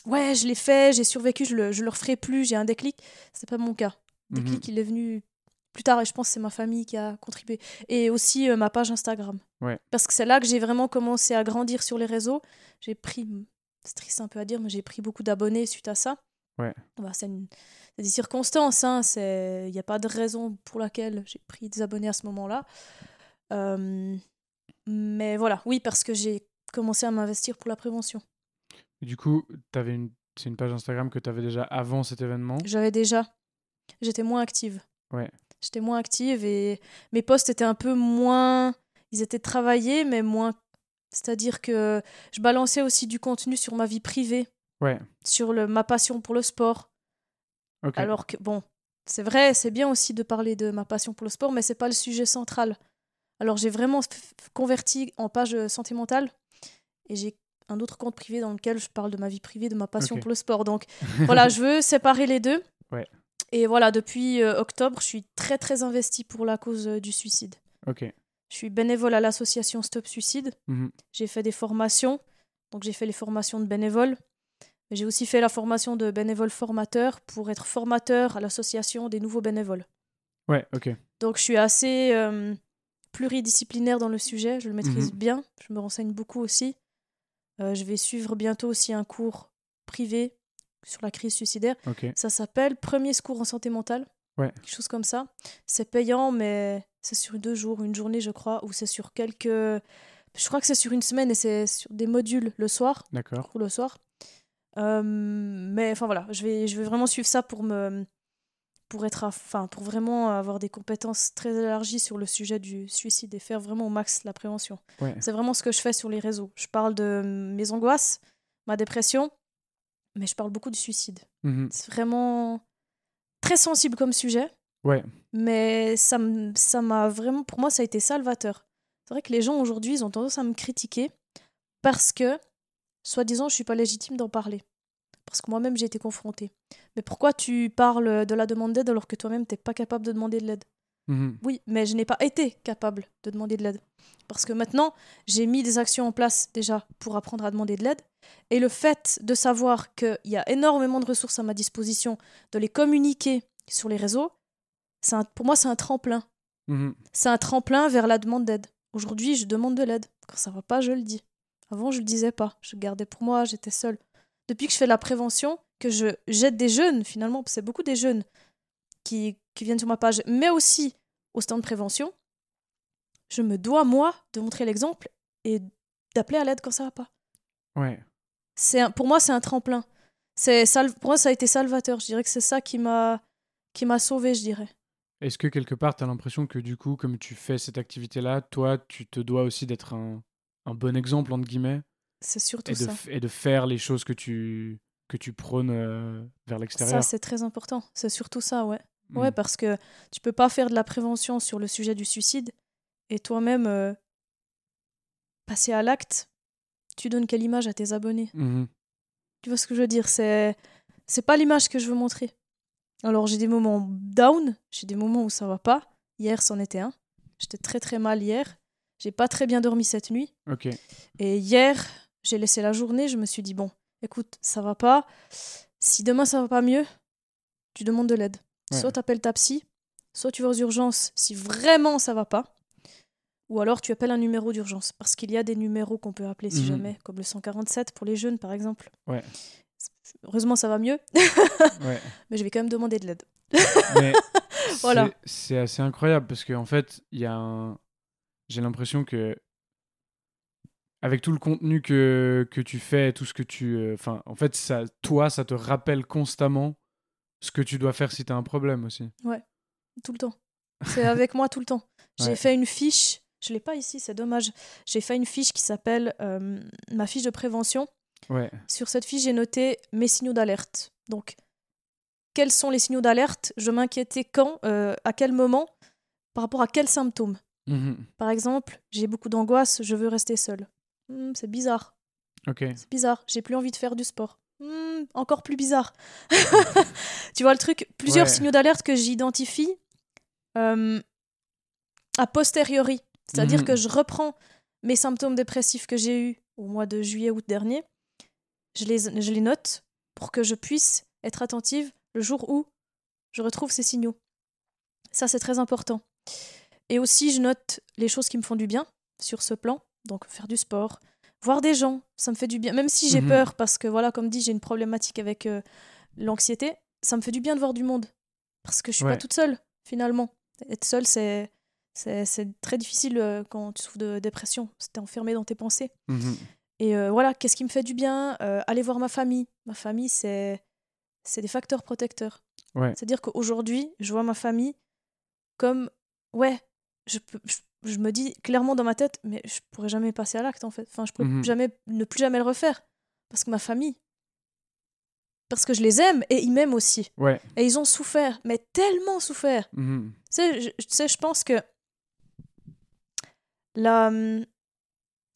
[SPEAKER 3] ouais, je l'ai fait, j'ai survécu, je le, je le referai plus, j'ai un déclic. C'est pas mon cas. Le
[SPEAKER 2] Mhm.
[SPEAKER 3] déclic, il est venu plus tard et je pense que c'est ma famille qui a contribué. Et aussi euh, ma page Instagram.
[SPEAKER 2] Ouais.
[SPEAKER 3] Parce que c'est là que j'ai vraiment commencé à grandir sur les réseaux. J'ai pris, c'est triste un peu à dire, mais j'ai pris beaucoup d'abonnés suite à ça.
[SPEAKER 2] Ouais.
[SPEAKER 3] Bah, c'est des circonstances, hein, il n'y a pas de raison pour laquelle j'ai pris des abonnés à ce moment-là. Euh, mais voilà, oui, parce que j'ai commencé à m'investir pour la prévention.
[SPEAKER 2] Du coup, t'avais une... c'est une page Instagram que tu avais déjà avant cet événement?
[SPEAKER 3] J'avais déjà, j'étais moins active.
[SPEAKER 2] Ouais.
[SPEAKER 3] J'étais moins active et mes posts étaient un peu moins, ils étaient travaillés, mais moins. C'est-à-dire que je balançais aussi du contenu sur ma vie privée,
[SPEAKER 2] Ouais.
[SPEAKER 3] sur le, ma passion pour le sport. Alors que, bon, c'est vrai, c'est bien aussi de parler de ma passion pour le sport, mais c'est pas le sujet central. Alors j'ai vraiment converti en page euh, santé mentale et j'ai un autre compte privé dans lequel je parle de ma vie privée, de ma passion pour le sport. Donc voilà, je veux séparer les deux.
[SPEAKER 2] Ouais.
[SPEAKER 3] Et voilà, depuis euh, octobre, je suis très très investie pour la cause euh, du suicide.
[SPEAKER 2] Ok.
[SPEAKER 3] Je suis bénévole à l'association Stop Suicide.
[SPEAKER 2] Mhm.
[SPEAKER 3] J'ai fait des formations. Donc j'ai fait les formations de bénévoles. J'ai aussi fait la formation de bénévole formateur pour être formateur à l'association des nouveaux bénévoles.
[SPEAKER 2] Ouais, ok.
[SPEAKER 3] Donc je suis assez euh, pluridisciplinaire dans le sujet, je le maîtrise
[SPEAKER 2] Mhm.
[SPEAKER 3] bien, je me renseigne beaucoup aussi. Euh, je vais suivre bientôt aussi un cours privé sur la crise suicidaire. Ça s'appelle Premier secours en santé mentale.
[SPEAKER 2] Ouais.
[SPEAKER 3] Quelque chose comme ça. C'est payant, mais c'est sur deux jours, une journée, je crois, ou c'est sur quelques. Je crois que c'est sur une semaine et c'est sur des modules le soir,
[SPEAKER 2] D'accord.
[SPEAKER 3] ou le soir. Euh, mais enfin voilà, je vais, je vais vraiment suivre ça pour me. Pour, être enfin, pour vraiment avoir des compétences très élargies sur le sujet du suicide et faire vraiment au max la prévention.
[SPEAKER 2] Ouais.
[SPEAKER 3] C'est vraiment ce que je fais sur les réseaux. Je parle de mes angoisses, ma dépression, mais je parle beaucoup du suicide.
[SPEAKER 2] Mhm.
[SPEAKER 3] C'est vraiment très sensible comme sujet,
[SPEAKER 2] Ouais.
[SPEAKER 3] mais ça m'a vraiment, pour moi, ça a été salvateur. C'est vrai que les gens aujourd'hui, ils ont tendance à me critiquer parce que, soi-disant, je suis pas légitime d'en parler. Parce que moi-même, j'ai été confrontée. Mais pourquoi tu parles de la demande d'aide alors que toi-même, t'es pas capable de demander de l'aide?
[SPEAKER 2] Mhm.
[SPEAKER 3] oui, mais je n'ai pas été capable de demander de l'aide. Parce que maintenant, j'ai mis des actions en place déjà pour apprendre à demander de l'aide. Et le fait de savoir qu'il y a énormément de ressources à ma disposition, de les communiquer sur les réseaux, c'est un- pour moi, c'est un tremplin.
[SPEAKER 2] Mhm.
[SPEAKER 3] C'est un tremplin vers la demande d'aide. Aujourd'hui, je demande de l'aide. Quand ça va pas, je le dis. Avant, je le disais pas. Je le gardais pour moi, j'étais seule. Depuis que je fais de la prévention, que je j'aide des jeunes, finalement, c'est beaucoup des jeunes qui, qui viennent sur ma page, mais aussi au stand de prévention, je me dois, moi, de montrer l'exemple et d'appeler à l'aide quand ça va pas.
[SPEAKER 2] Ouais.
[SPEAKER 3] C'est pour moi, c'est un tremplin. C'est pour moi, ça a été salvateur. Je dirais que c'est ça qui m'a qui m'a sauvé, je dirais.
[SPEAKER 2] Est-ce que quelque part, tu as l'impression que du coup, comme tu fais cette activité-là, toi, tu te dois aussi d'être un, un bon exemple, entre guillemets,
[SPEAKER 3] C'est surtout
[SPEAKER 2] et de,
[SPEAKER 3] ça.
[SPEAKER 2] et de faire les choses que tu, que tu prônes euh, vers
[SPEAKER 3] Ça,
[SPEAKER 2] l'extérieur?
[SPEAKER 3] c'est très important. C'est surtout ça, ouais.
[SPEAKER 2] Mm.
[SPEAKER 3] Ouais, parce que tu peux pas faire de la prévention sur le sujet du suicide et toi-même euh, passer à l'acte. Tu donnes quelle image à tes abonnés?
[SPEAKER 2] Mhm.
[SPEAKER 3] Tu vois ce que je veux dire? C'est c'est pas l'image que je veux montrer. Alors j'ai des moments down, j'ai des moments où ça va pas. Hier, c'en était un. J'étais très très mal hier. J'ai pas très bien dormi cette nuit. Et hier, j'ai laissé la journée. Je me suis dit bon, écoute, ça va pas. Si demain ça va pas mieux, tu demandes de l'aide.
[SPEAKER 2] Ouais.
[SPEAKER 3] Soit tu appelles ta psy, soit tu vas aux urgences si vraiment ça va pas. Ou alors tu appelles un numéro d'urgence. Parce qu'il y a des numéros qu'on peut appeler si
[SPEAKER 2] Mhm.
[SPEAKER 3] jamais, comme le 147 pour les jeunes par exemple.
[SPEAKER 2] Ouais.
[SPEAKER 3] Heureusement ça va mieux,
[SPEAKER 2] Ouais.
[SPEAKER 3] mais je vais quand même demander de l'aide. Voilà.
[SPEAKER 2] c'est- assez incroyable parce qu'en fait, il y a un. J'ai l'impression que. Avec tout le contenu que, que tu fais, tout ce que tu. euh, Enfin, en fait, ça, toi, ça te rappelle constamment ce que tu dois faire si tu as un problème aussi.
[SPEAKER 3] Tout le temps. C'est avec moi tout le temps. J'ai
[SPEAKER 2] Ouais.
[SPEAKER 3] fait une fiche, je l'ai pas ici, c'est dommage. J'ai fait une fiche qui s'appelle euh, ma fiche de prévention.
[SPEAKER 2] Ouais.
[SPEAKER 3] Sur cette fiche, j'ai noté mes signaux d'alerte. Donc, quels sont les signaux d'alerte? Je m'inquiétais quand, euh, à quel moment, par rapport à quels symptômes?
[SPEAKER 2] Mhm.
[SPEAKER 3] Par exemple, j'ai beaucoup d'angoisse, je veux rester seule. Hmm, c'est bizarre,
[SPEAKER 2] Ok.
[SPEAKER 3] c'est bizarre. J'ai plus envie de faire du sport. Encore plus bizarre. tu vois le truc Plusieurs
[SPEAKER 2] Ouais.
[SPEAKER 3] signaux d'alerte que j'identifie euh, a posteriori. C'est-à-dire
[SPEAKER 2] Mhm.
[SPEAKER 3] que je reprends mes symptômes dépressifs que j'ai eus au mois de juillet-août dernier. Je les, je les note pour que je puisse être attentive le jour où je retrouve ces signaux. Ça, c'est très important. Et aussi, je note les choses qui me font du bien sur ce plan. Donc, faire du sport, voir des gens, ça me fait du bien. Même si j'ai
[SPEAKER 2] Mhm.
[SPEAKER 3] peur, parce que voilà, comme dit, j'ai une problématique avec euh, l'anxiété, ça me fait du bien de voir du monde. Parce que je suis
[SPEAKER 2] Ouais.
[SPEAKER 3] pas toute seule, finalement. Être seule, c'est, c'est, c'est très difficile euh, quand tu souffres de dépression. C'était enfermé dans tes pensées.
[SPEAKER 2] Mhm.
[SPEAKER 3] Et euh, voilà, qu'est-ce qui me fait du bien Aller voir ma famille. Ma famille, c'est, c'est des facteurs protecteurs.
[SPEAKER 2] Ouais.
[SPEAKER 3] C'est-à-dire qu'aujourd'hui, je vois ma famille comme, ouais, je, peux, je, je me dis clairement dans ma tête, mais je pourrais jamais passer à l'acte en fait. Enfin, je pourrais
[SPEAKER 2] Mhm.
[SPEAKER 3] jamais, ne plus jamais le refaire. Parce que ma famille, parce que je les aime et ils m'aiment aussi.
[SPEAKER 2] Ouais.
[SPEAKER 3] Et ils ont souffert, mais tellement souffert.
[SPEAKER 2] Mhm.
[SPEAKER 3] Tu sais, je, tu sais, je pense que la,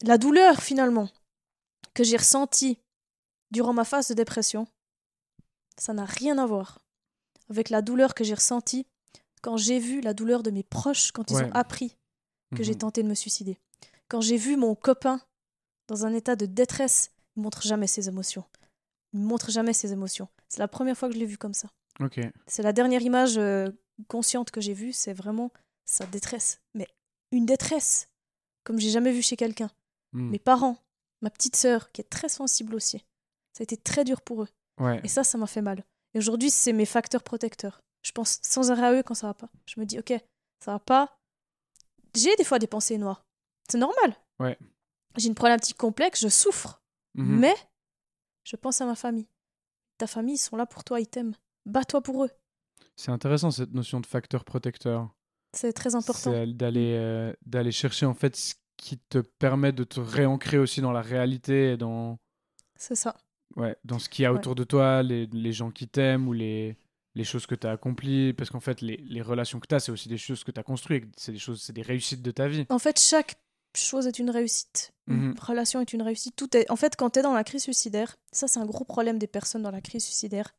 [SPEAKER 3] la douleur, finalement, que j'ai ressentie durant ma phase de dépression, ça n'a rien à voir avec la douleur que j'ai ressentie quand j'ai vu la douleur de mes proches quand ils
[SPEAKER 2] Ouais.
[SPEAKER 3] ont appris que j'ai
[SPEAKER 2] Mhm.
[SPEAKER 3] tenté de me suicider. Quand j'ai vu mon copain dans un état de détresse il montre jamais ses émotions. Il montre jamais ses émotions. C'est la première fois que je l'ai vu comme ça.
[SPEAKER 2] Ok.
[SPEAKER 3] C'est la dernière image euh, consciente que j'ai vue, c'est vraiment sa détresse. Mais une détresse, comme j'ai jamais vu chez quelqu'un.
[SPEAKER 2] Hmm.
[SPEAKER 3] Mes parents, ma petite sœur, qui est très sensible aussi. Ça a été très dur pour eux.
[SPEAKER 2] Ouais.
[SPEAKER 3] Et ça, ça m'a fait mal. Et aujourd'hui, c'est mes facteurs protecteurs. Je pense sans arrêt à eux quand ça va pas. Je me dis, ok, ça va pas. J'ai des fois des pensées noires. C'est normal.
[SPEAKER 2] Ouais.
[SPEAKER 3] J'ai une problématique complexe, je souffre.
[SPEAKER 2] Mhm.
[SPEAKER 3] Mais je pense à ma famille. Ta famille, ils sont là pour toi, ils t'aiment. Bats-toi pour eux.
[SPEAKER 2] C'est intéressant cette notion de facteur protecteur.
[SPEAKER 3] C'est très important.
[SPEAKER 2] C'est d'aller euh, d'aller chercher en fait ce qui te permet de te réancrer aussi dans la réalité et dans
[SPEAKER 3] C'est ça.
[SPEAKER 2] ouais, dans ce qu'il y a
[SPEAKER 3] Ouais.
[SPEAKER 2] autour de toi, les, les gens qui t'aiment ou les les choses que tu as accomplies parce qu'en fait les, les relations que tu as c'est aussi des choses que tu as construites, c'est des choses c'est des réussites de ta vie.
[SPEAKER 3] En fait, chaque chose est une réussite. Une
[SPEAKER 2] Mhm.
[SPEAKER 3] relation est une réussite. Tout est... En fait, quand tu es dans la crise suicidaire, ça, c'est un gros problème des personnes dans la crise suicidaire.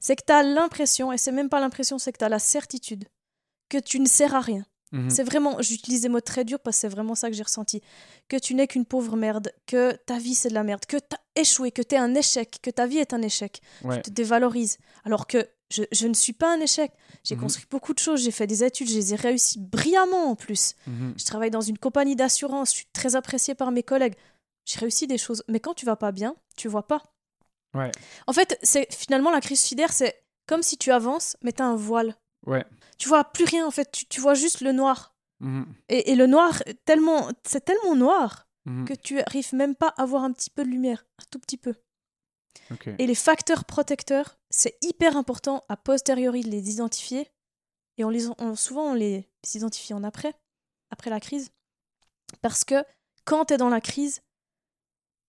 [SPEAKER 3] C'est que tu as l'impression, et c'est même pas l'impression, c'est que tu as la certitude que tu ne sers à rien.
[SPEAKER 2] Mhm.
[SPEAKER 3] C'est vraiment, j'utilise des mots très durs parce que c'est vraiment ça que j'ai ressenti. Que tu n'es qu'une pauvre merde, que ta vie c'est de la merde, que tu as échoué, que tu es un échec, que ta vie est un échec.
[SPEAKER 2] Ouais.
[SPEAKER 3] Tu te dévalorises. Alors que je, je ne suis pas un échec. J'ai
[SPEAKER 2] Mhm.
[SPEAKER 3] construit beaucoup de choses, j'ai fait des études, je les ai réussies brillamment en plus.
[SPEAKER 2] Mhm.
[SPEAKER 3] Je travaille dans une compagnie d'assurance, je suis très appréciée par mes collègues. J'ai réussi des choses, mais quand tu vas pas bien, tu vois pas.
[SPEAKER 2] Ouais.
[SPEAKER 3] En fait, c'est finalement la crise suicidaire, c'est comme si tu avances, mais tu as un voile.
[SPEAKER 2] Ouais.
[SPEAKER 3] Tu vois plus rien en fait, tu, tu vois juste le noir.
[SPEAKER 2] Mhm.
[SPEAKER 3] Et, et le noir, tellement, c'est tellement noir que tu arrives même pas à voir un petit peu de lumière, un tout petit peu.
[SPEAKER 2] Ok.
[SPEAKER 3] Et les facteurs protecteurs, c'est hyper important à posteriori de les identifier. Et on les, on- souvent, on les identifie en après, après la crise. Parce que quand tu es dans la crise,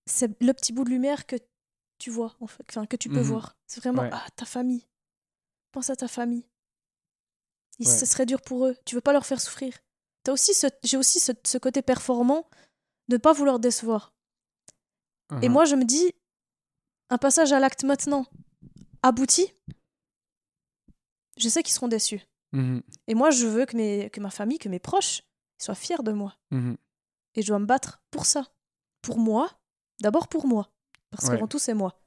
[SPEAKER 3] c'est le petit bout de lumière que tu vois, en fait, enfin, que tu peux
[SPEAKER 2] Mhm.
[SPEAKER 3] voir. C'est vraiment,
[SPEAKER 2] Ouais.
[SPEAKER 3] ah, ta famille. Pense à ta famille. Il-
[SPEAKER 2] Ouais.
[SPEAKER 3] Ce serait dur pour eux. Tu veux pas leur faire souffrir. T'as aussi ce- J'ai aussi ce, ce côté performant de ne pas vouloir décevoir. Et
[SPEAKER 2] Mhm.
[SPEAKER 3] moi, je me dis, un passage à l'acte maintenant abouti, je sais qu'ils seront déçus.
[SPEAKER 2] Mhm.
[SPEAKER 3] Et moi, je veux que, mes, que ma famille, que mes proches soient fiers de moi.
[SPEAKER 2] Mhm.
[SPEAKER 3] Et je dois me battre pour ça. Pour moi, d'abord pour moi. Parce
[SPEAKER 2] Ouais.
[SPEAKER 3] qu'avant tout, c'est moi.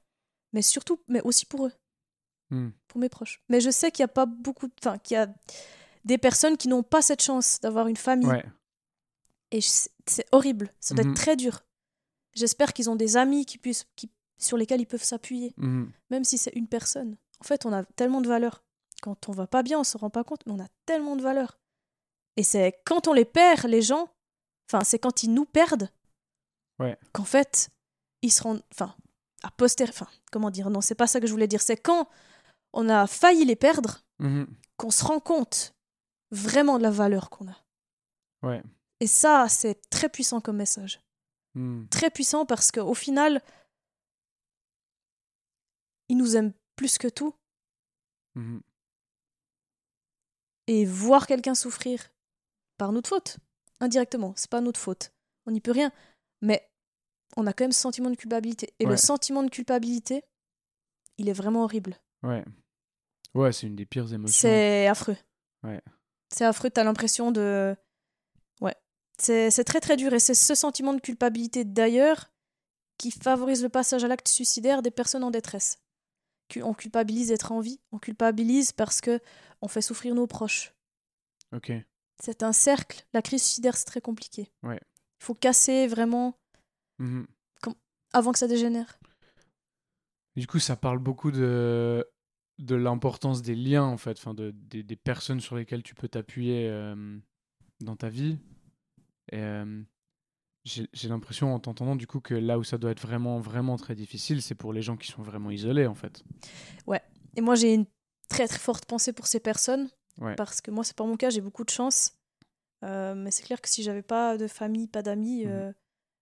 [SPEAKER 3] Mais surtout, mais aussi pour eux,
[SPEAKER 2] Mhm.
[SPEAKER 3] pour mes proches. Mais je sais qu'il y a pas beaucoup, de- enfin, qu'il y a des personnes qui n'ont pas cette chance d'avoir une famille.
[SPEAKER 2] Ouais.
[SPEAKER 3] Et c'est horrible. Ça doit être très dur. J'espère qu'ils ont des amis qui puissent, qui, sur lesquels ils peuvent s'appuyer.
[SPEAKER 2] Mhm.
[SPEAKER 3] même si c'est une personne. En fait, on a tellement de valeur. Quand on va pas bien, on se rend pas compte, mais on a tellement de valeur. Et c'est quand on les perd, les gens, enfin, c'est quand ils nous perdent,
[SPEAKER 2] Ouais.
[SPEAKER 3] qu'en fait, ils se rendent, enfin, à poster, enfin, comment dire, non, c'est pas ça que je voulais dire, c'est quand on a failli les perdre,
[SPEAKER 2] Mhm.
[SPEAKER 3] qu'on se rend compte vraiment de la valeur qu'on a.
[SPEAKER 2] Ouais.
[SPEAKER 3] Et ça, c'est très puissant comme message.
[SPEAKER 2] Mhm.
[SPEAKER 3] Très puissant parce qu'au final, ils nous aiment plus que tout.
[SPEAKER 2] Mhm.
[SPEAKER 3] et voir quelqu'un souffrir par notre faute, indirectement, c'est pas notre faute, on n'y peut rien, mais on a quand même ce sentiment de culpabilité. Et
[SPEAKER 2] Ouais.
[SPEAKER 3] le sentiment de culpabilité, il est vraiment horrible.
[SPEAKER 2] Ouais. Ouais, c'est une des pires émotions.
[SPEAKER 3] C'est affreux.
[SPEAKER 2] Ouais.
[SPEAKER 3] C'est affreux, t'as l'impression de... Ouais. C'est très très dur, et c'est ce sentiment de culpabilité d'ailleurs qui favorise le passage à l'acte suicidaire des personnes en détresse. On culpabilise d'être en vie, on culpabilise parce que on fait souffrir nos proches.
[SPEAKER 2] Ok.
[SPEAKER 3] C'est un cercle. La crise suicidaire, c'est très compliqué.
[SPEAKER 2] Ouais.
[SPEAKER 3] Il faut casser vraiment
[SPEAKER 2] Mhm.
[SPEAKER 3] avant que ça dégénère.
[SPEAKER 2] Du coup, ça parle beaucoup de, de l'importance des liens, en fait, enfin, de, des, des personnes sur lesquelles tu peux t'appuyer euh, dans ta vie. Et euh, j'ai l'impression, en t'entendant, du coup, que là où ça doit être vraiment, vraiment très difficile, c'est pour les gens qui sont vraiment isolés, en fait.
[SPEAKER 3] Et moi, j'ai une très très forte pensée pour ces personnes.
[SPEAKER 2] Ouais.
[SPEAKER 3] Parce que moi, c'est pas mon cas, j'ai beaucoup de chance. Euh, mais c'est clair que si j'avais pas de famille, pas d'amis,
[SPEAKER 2] Mhm.
[SPEAKER 3] euh,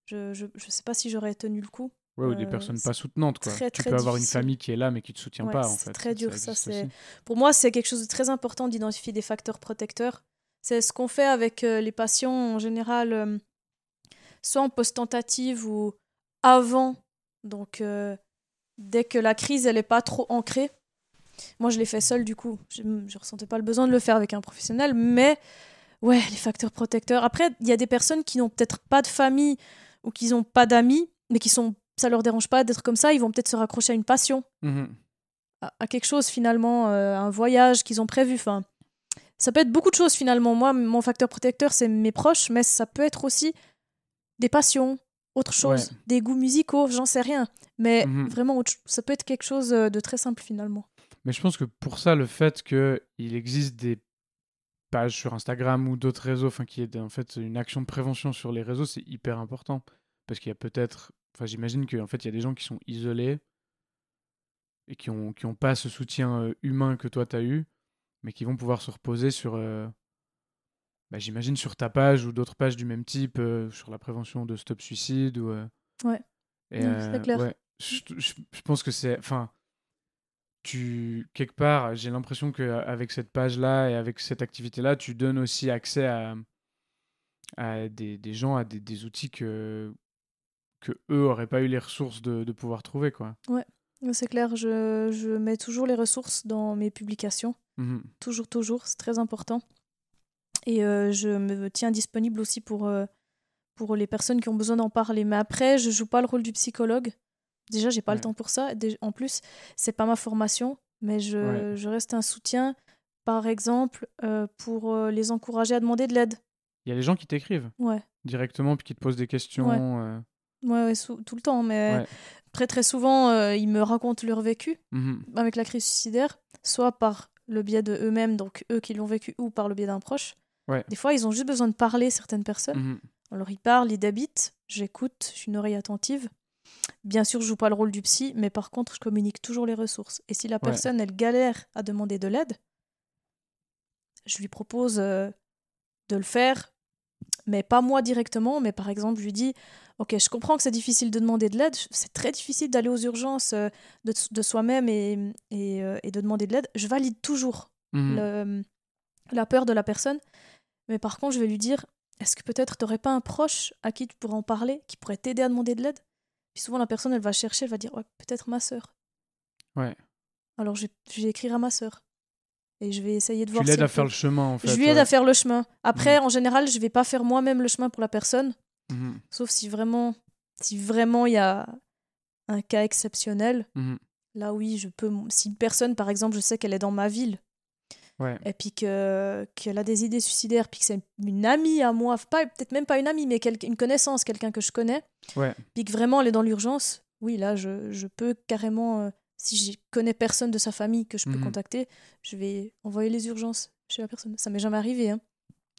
[SPEAKER 3] je, je, je sais pas si j'aurais tenu le coup.
[SPEAKER 2] Ouais, ou des
[SPEAKER 3] Euh,
[SPEAKER 2] personnes
[SPEAKER 3] c'est
[SPEAKER 2] pas soutenantes, quoi.
[SPEAKER 3] très,
[SPEAKER 2] tu
[SPEAKER 3] très
[SPEAKER 2] peux avoir une famille qui est là, mais qui te soutient
[SPEAKER 3] Ouais,
[SPEAKER 2] pas, en
[SPEAKER 3] c'est
[SPEAKER 2] fait.
[SPEAKER 3] très dur, ça, c'est-
[SPEAKER 2] aussi.
[SPEAKER 3] Pour moi, c'est quelque chose de très important d'identifier des facteurs protecteurs. C'est ce qu'on fait avec les patients en général, soit en post-tentative ou avant. Donc, euh, dès que la crise, elle n'est pas trop ancrée. Moi, je l'ai fait seule, du coup. Je ne ressentais pas le besoin de le faire avec un professionnel. Mais, ouais, les facteurs protecteurs. Après, il y a des personnes qui n'ont peut-être pas de famille ou qui n'ont pas d'amis, mais qui sont ça leur dérange pas d'être comme ça, ils vont peut-être se raccrocher à une passion, à, à quelque chose finalement, euh, un voyage qu'ils ont prévu. Enfin, ça peut être beaucoup de choses finalement. Moi, mon facteur protecteur, c'est mes proches, mais ça peut être aussi des passions, autre chose,
[SPEAKER 2] Ouais.
[SPEAKER 3] des goûts musicaux, j'en sais rien. Mais
[SPEAKER 2] Mhm.
[SPEAKER 3] vraiment, autre ça peut être quelque chose euh, de très simple finalement.
[SPEAKER 2] Mais je pense que pour ça, le fait qu'il existe des pages sur Instagram ou d'autres réseaux, enfin qu'il y ait en fait une action de prévention sur les réseaux, c'est hyper important. Parce qu'il y a peut-être, enfin j'imagine qu'en fait il y a des gens qui sont isolés et qui ont, qui ont pas ce soutien euh, humain que toi tu as eu, mais qui vont pouvoir se reposer sur, euh, bah, j'imagine sur ta page ou d'autres pages du même type, euh, sur la prévention de stop suicide ou... euh,
[SPEAKER 3] Ouais. c'est
[SPEAKER 2] euh,
[SPEAKER 3] clair.
[SPEAKER 2] ouais, je, je- je pense que c'est... Enfin, tu quelque part, j'ai l'impression qu'avec cette page-là et avec cette activité-là, tu donnes aussi accès à, à des, des gens, à des, des outils que, que eux auraient pas eu les ressources de, de pouvoir trouver, quoi.
[SPEAKER 3] Non, C'est clair, je, je mets toujours les ressources dans mes publications.
[SPEAKER 2] Mhm.
[SPEAKER 3] Toujours, toujours, c'est très important. Et euh, je me tiens disponible aussi pour, euh, pour les personnes qui ont besoin d'en parler. Mais après, je joue pas le rôle du psychologue. Déjà, j'ai pas
[SPEAKER 2] Ouais.
[SPEAKER 3] le temps pour ça. En plus, c'est pas ma formation, mais je,
[SPEAKER 2] Ouais.
[SPEAKER 3] je reste un soutien, par exemple, euh, pour les encourager à demander de l'aide.
[SPEAKER 2] Il y a des gens qui t'écrivent
[SPEAKER 3] Ouais.
[SPEAKER 2] directement puis qui te posent des questions. euh,
[SPEAKER 3] Ouais, tout le temps, mais très très souvent, euh, ils me racontent leur vécu
[SPEAKER 2] mhm.
[SPEAKER 3] avec la crise suicidaire, soit par le biais de eux-mêmes, donc eux qui l'ont vécu, ou par le biais d'un proche.
[SPEAKER 2] Ouais.
[SPEAKER 3] Des fois, ils ont juste besoin de parler, certaines personnes.
[SPEAKER 2] Mhm.
[SPEAKER 3] Alors, ils parlent, ils débitent, j'écoute, je suis une oreille attentive. Bien sûr, je joue pas le rôle du psy, mais par contre, je communique toujours les ressources. Et si la personne, elle galère à demander de l'aide, je lui propose euh, de le faire, mais pas moi directement, mais par exemple, je lui dis Ok, je comprends que c'est difficile de demander de l'aide, c'est très difficile d'aller aux urgences euh, de, de soi-même et, et, euh, et de demander de l'aide. Je valide toujours
[SPEAKER 2] Mhm.
[SPEAKER 3] le- la peur de la personne. Mais par contre, je vais lui dire est-ce que peut-être tu n'aurais pas un proche à qui tu pourrais en parler, qui pourrait t'aider à demander de l'aide? Puis souvent, la personne, elle va chercher, elle va dire ouais, peut-être ma sœur.
[SPEAKER 2] Ouais.
[SPEAKER 3] Alors, je, vais écrire à ma sœur. Et je vais essayer de
[SPEAKER 2] Tu
[SPEAKER 3] voir si
[SPEAKER 2] l'aides à faire
[SPEAKER 3] peut-
[SPEAKER 2] le chemin, en fait.
[SPEAKER 3] Je lui aide à faire le chemin. Après, en général, je vais pas faire moi-même le chemin pour la personne,
[SPEAKER 2] Mhm.
[SPEAKER 3] sauf si vraiment si vraiment il y a un cas exceptionnel.
[SPEAKER 2] Mhm.
[SPEAKER 3] Là, oui, je peux. Si une personne, par exemple, je sais qu'elle est dans ma ville,
[SPEAKER 2] Ouais.
[SPEAKER 3] et puis que qu'elle a des idées suicidaires, puis que c'est une amie à moi, pas peut-être même pas une amie, mais quel- une connaissance, quelqu'un que je connais,
[SPEAKER 2] Ouais.
[SPEAKER 3] puis que vraiment elle est dans l'urgence, oui, là, je, je peux carrément, euh, si je connais personne de sa famille que je peux
[SPEAKER 2] Mhm.
[SPEAKER 3] contacter, je vais envoyer les urgences chez la personne. Ça m'est jamais arrivé, hein,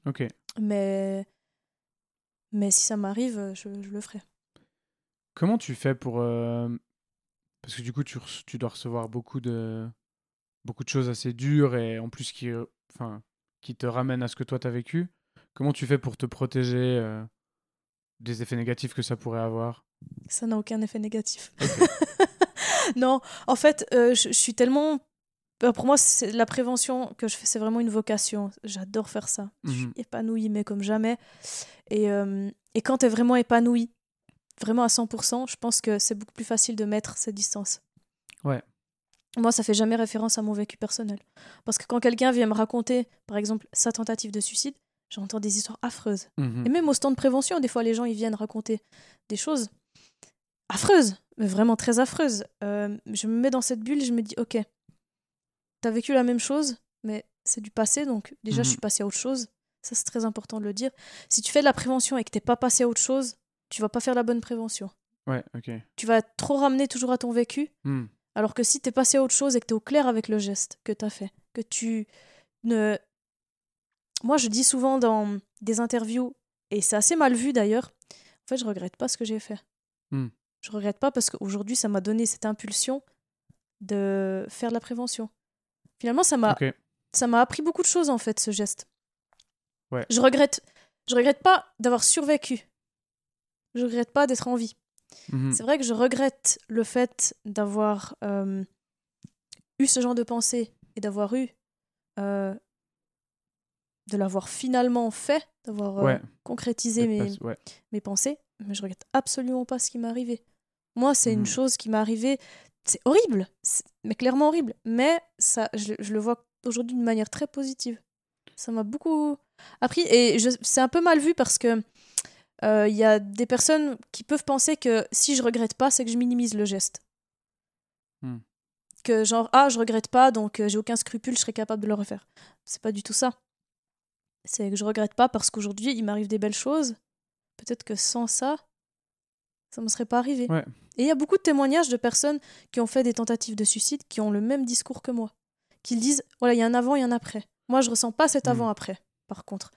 [SPEAKER 2] Ok.
[SPEAKER 3] mais mais si ça m'arrive, je, je le ferai.
[SPEAKER 2] Comment tu fais pour... euh, Parce que du coup, tu, tu dois recevoir beaucoup de... beaucoup de choses assez dures et en plus qui, euh, enfin, qui te ramènent à ce que toi t'as vécu. Comment tu fais pour te protéger euh, des effets négatifs que ça pourrait avoir?
[SPEAKER 3] Ça n'a aucun effet négatif. non, en fait, euh, je, je suis tellement. euh, Pour moi, c'est la prévention que je fais, c'est vraiment une vocation. J'adore faire ça. Je suis
[SPEAKER 2] Mhm.
[SPEAKER 3] épanouie, mais comme jamais. Et, euh, et quand tu es vraiment épanouie, vraiment à 100%, je pense que c'est beaucoup plus facile de mettre cette distance.
[SPEAKER 2] Ouais.
[SPEAKER 3] Moi, ça fait jamais référence à mon vécu personnel. Parce que quand quelqu'un vient me raconter, par exemple, sa tentative de suicide, j'entends des histoires affreuses.
[SPEAKER 2] Mhm.
[SPEAKER 3] Et même au stand de prévention, des fois, les gens, ils viennent raconter des choses affreuses, mais vraiment très affreuses. Euh, je me mets dans cette bulle, je me dis, ok, t'as vécu la même chose, mais c'est du passé, donc déjà,
[SPEAKER 2] Mhm.
[SPEAKER 3] je suis passée à autre chose. Ça, c'est très important de le dire. Si tu fais de la prévention et que t'es pas passé à autre chose, tu vas pas faire la bonne prévention.
[SPEAKER 2] Ouais, ok.
[SPEAKER 3] Tu vas être trop ramener toujours à ton vécu,
[SPEAKER 2] Hmm.
[SPEAKER 3] Alors que si t'es passé à autre chose et que t'es au clair avec le geste que t'as fait, que tu ne... Moi, je dis souvent dans des interviews, et c'est assez mal vu d'ailleurs, en fait, je regrette pas ce que j'ai fait.
[SPEAKER 2] Hmm.
[SPEAKER 3] Je regrette pas parce qu'aujourd'hui, ça m'a donné cette impulsion de faire de la prévention. Finalement, ça m'a
[SPEAKER 2] Ok.
[SPEAKER 3] ça m'a appris beaucoup de choses en fait, ce geste.
[SPEAKER 2] Ouais.
[SPEAKER 3] Je regrette, je regrette pas d'avoir survécu. Je regrette pas d'être en vie.
[SPEAKER 2] Mhm.
[SPEAKER 3] C'est vrai que je regrette le fait d'avoir euh, eu ce genre de pensée et d'avoir eu. euh, de l'avoir finalement fait, d'avoir euh, concrétisé mes,
[SPEAKER 2] ouais.
[SPEAKER 3] mes pensées, mais je regrette absolument pas ce qui m'est arrivé. Moi, c'est
[SPEAKER 2] Mhm.
[SPEAKER 3] une chose qui m'est arrivée, c'est horrible, mais clairement horrible, mais ça, je, je le vois aujourd'hui d'une manière très positive. Ça m'a beaucoup appris, et c'est un peu mal vu parce que euh, il y a des personnes qui peuvent penser que si je regrette pas, c'est que je minimise le geste.
[SPEAKER 2] Hmm.
[SPEAKER 3] Que genre, ah, je regrette pas, donc euh, j'ai aucun scrupule, je serais capable de le refaire. C'est pas du tout ça. C'est que je regrette pas parce qu'aujourd'hui, il m'arrive des belles choses. Peut-être que sans ça, ça ne me serait pas arrivé.
[SPEAKER 2] Ouais.
[SPEAKER 3] Et il y a beaucoup de témoignages de personnes qui ont fait des tentatives de suicide qui ont le même discours que moi. Qui disent, voilà, il y a un avant et un après. Moi, je ressens pas cet
[SPEAKER 2] Hmm.
[SPEAKER 3] avant-après, par contre.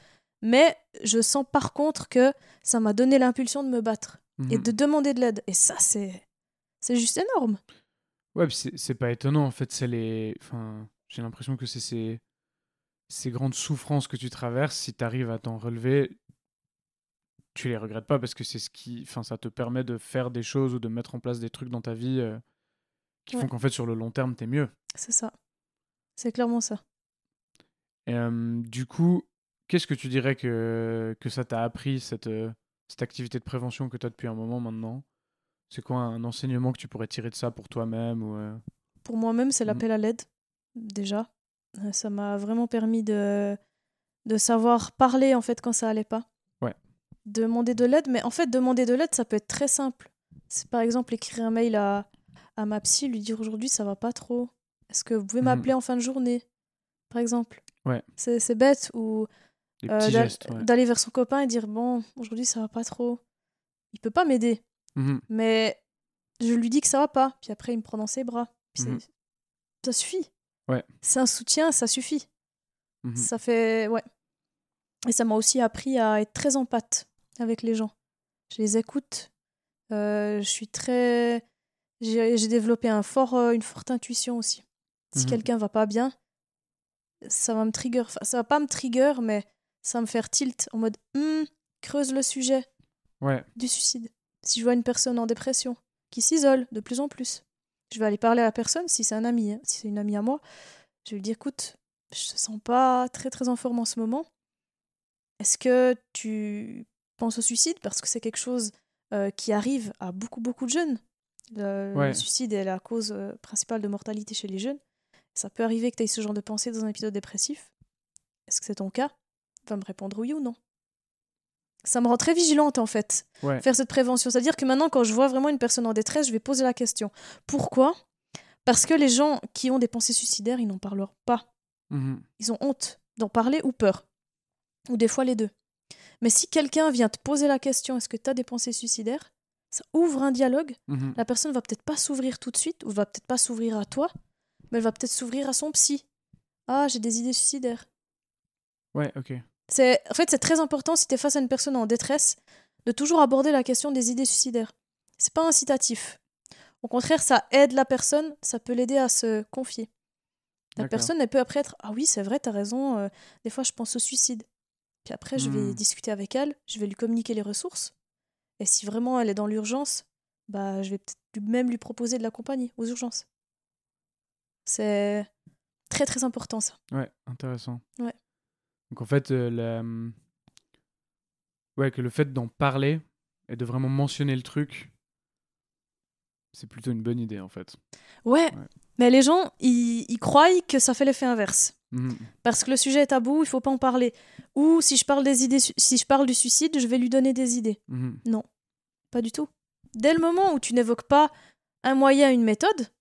[SPEAKER 3] Mais je sens par contre que ça m'a donné l'impulsion de me battre et
[SPEAKER 2] Mhm.
[SPEAKER 3] de demander de l'aide. Et ça, c'est c'est juste énorme.
[SPEAKER 2] Ouais, c'est pas étonnant en fait. C'est les. Enfin, j'ai l'impression que c'est ces... ces grandes souffrances que tu traverses. Si tu arrives à t'en relever, tu les regrettes pas parce que c'est ce qui. Enfin, ça te permet de faire des choses ou de mettre en place des trucs dans ta vie euh, qui font qu'en fait sur le long terme t'es mieux.
[SPEAKER 3] C'est ça. C'est clairement ça.
[SPEAKER 2] Et, euh, du coup, qu'est-ce que tu dirais que, que ça t'a appris, cette, euh, cette activité de prévention que tu as depuis un moment maintenant? C'est quoi un enseignement que tu pourrais tirer de ça pour toi-même ou, euh,
[SPEAKER 3] Pour moi-même, c'est
[SPEAKER 2] Mhm.
[SPEAKER 3] l'appel à l'aide, déjà. Euh, Ça m'a vraiment permis de, de savoir parler, en fait, quand ça allait pas.
[SPEAKER 2] Ouais.
[SPEAKER 3] Demander de l'aide, mais en fait, demander de l'aide, ça peut être très simple. C'est par exemple écrire un mail à, à ma psy, lui dire aujourd'hui, ça va pas trop. Est-ce que vous pouvez
[SPEAKER 2] Mhm.
[SPEAKER 3] m'appeler en fin de journée, par exemple
[SPEAKER 2] Ouais.
[SPEAKER 3] C'est bête. Ou euh,
[SPEAKER 2] ouais.
[SPEAKER 3] d'aller vers son copain et dire bon, aujourd'hui, ça va pas trop. Il peut pas m'aider.
[SPEAKER 2] Mhm.
[SPEAKER 3] Mais je lui dis que ça va pas. Puis après, il me prend dans ses bras. Puis
[SPEAKER 2] Mhm.
[SPEAKER 3] Ça suffit.
[SPEAKER 2] Ouais.
[SPEAKER 3] C'est un soutien, ça suffit.
[SPEAKER 2] Mhm.
[SPEAKER 3] Ça fait. Ouais. Et ça m'a aussi appris à être très en pâte avec les gens. Je les écoute. Euh, je suis très. J'ai développé un fort, euh, une forte intuition aussi. Si quelqu'un va pas bien, ça va me trigger. Enfin, ça va pas me trigger, mais ça va me faire tilt en mode Hmm, creuse le sujet
[SPEAKER 2] Ouais.
[SPEAKER 3] du suicide. Si je vois une personne en dépression qui s'isole de plus en plus, je vais aller parler à la personne, si c'est un ami, hein, si c'est une amie à moi, je vais lui dire écoute, je te sens pas très très en forme en ce moment. Est-ce que tu penses au suicide? Parce que c'est quelque chose euh, qui arrive à beaucoup beaucoup de jeunes. Le,
[SPEAKER 2] Ouais.
[SPEAKER 3] le suicide est la cause euh, principale de mortalité chez les jeunes. Ça peut arriver que tu aies ce genre de pensée dans un épisode dépressif. Est-ce que c'est ton cas? Va me répondre oui ou non. Ça me rend très vigilante en fait
[SPEAKER 2] Ouais.
[SPEAKER 3] faire cette prévention. C'est-à-dire que maintenant, quand je vois vraiment une personne en détresse, je vais poser la question. Pourquoi? Parce que les gens qui ont des pensées suicidaires, ils n'en parleront pas.
[SPEAKER 2] Mhm.
[SPEAKER 3] Ils ont honte d'en parler ou peur. Ou des fois les deux. Mais si quelqu'un vient te poser la question, est-ce que tu as des pensées suicidaires? Ça ouvre un dialogue.
[SPEAKER 2] Mhm.
[SPEAKER 3] La personne va peut-être pas s'ouvrir tout de suite, ou va peut-être pas s'ouvrir à toi, mais elle va peut-être s'ouvrir à son psy. Ah, j'ai des idées suicidaires.
[SPEAKER 2] Ouais, ok.
[SPEAKER 3] C'est, en fait, c'est très important si tu es face à une personne en détresse de toujours aborder la question des idées suicidaires. C'est pas incitatif. Au contraire, ça aide la personne, ça peut l'aider à se confier. La
[SPEAKER 2] D'accord.
[SPEAKER 3] personne, elle peut après être Ah oui, c'est vrai, t'as raison, euh, des fois je pense au suicide. Puis après, je vais
[SPEAKER 2] Hmm.
[SPEAKER 3] discuter avec elle, je vais lui communiquer les ressources. Et si vraiment elle est dans l'urgence, bah, je vais peut-être même lui proposer de l'accompagner aux urgences. C'est très très important ça.
[SPEAKER 2] Ouais, intéressant.
[SPEAKER 3] Ouais.
[SPEAKER 2] Donc en fait, euh, la... hum, ouais, que le fait d'en parler et de vraiment mentionner le truc, c'est plutôt une bonne idée en fait.
[SPEAKER 3] Ouais,
[SPEAKER 2] Ouais.
[SPEAKER 3] mais les gens, ils, ils croient que ça fait l'effet inverse.
[SPEAKER 2] Mhm.
[SPEAKER 3] Parce que le sujet est tabou, il faut pas en parler. Ou si je parle des idées, si je parle du suicide, je vais lui donner des idées.
[SPEAKER 2] Mhm.
[SPEAKER 3] Pas du tout. Dès le moment où tu n'évoques pas un moyen, une méthode,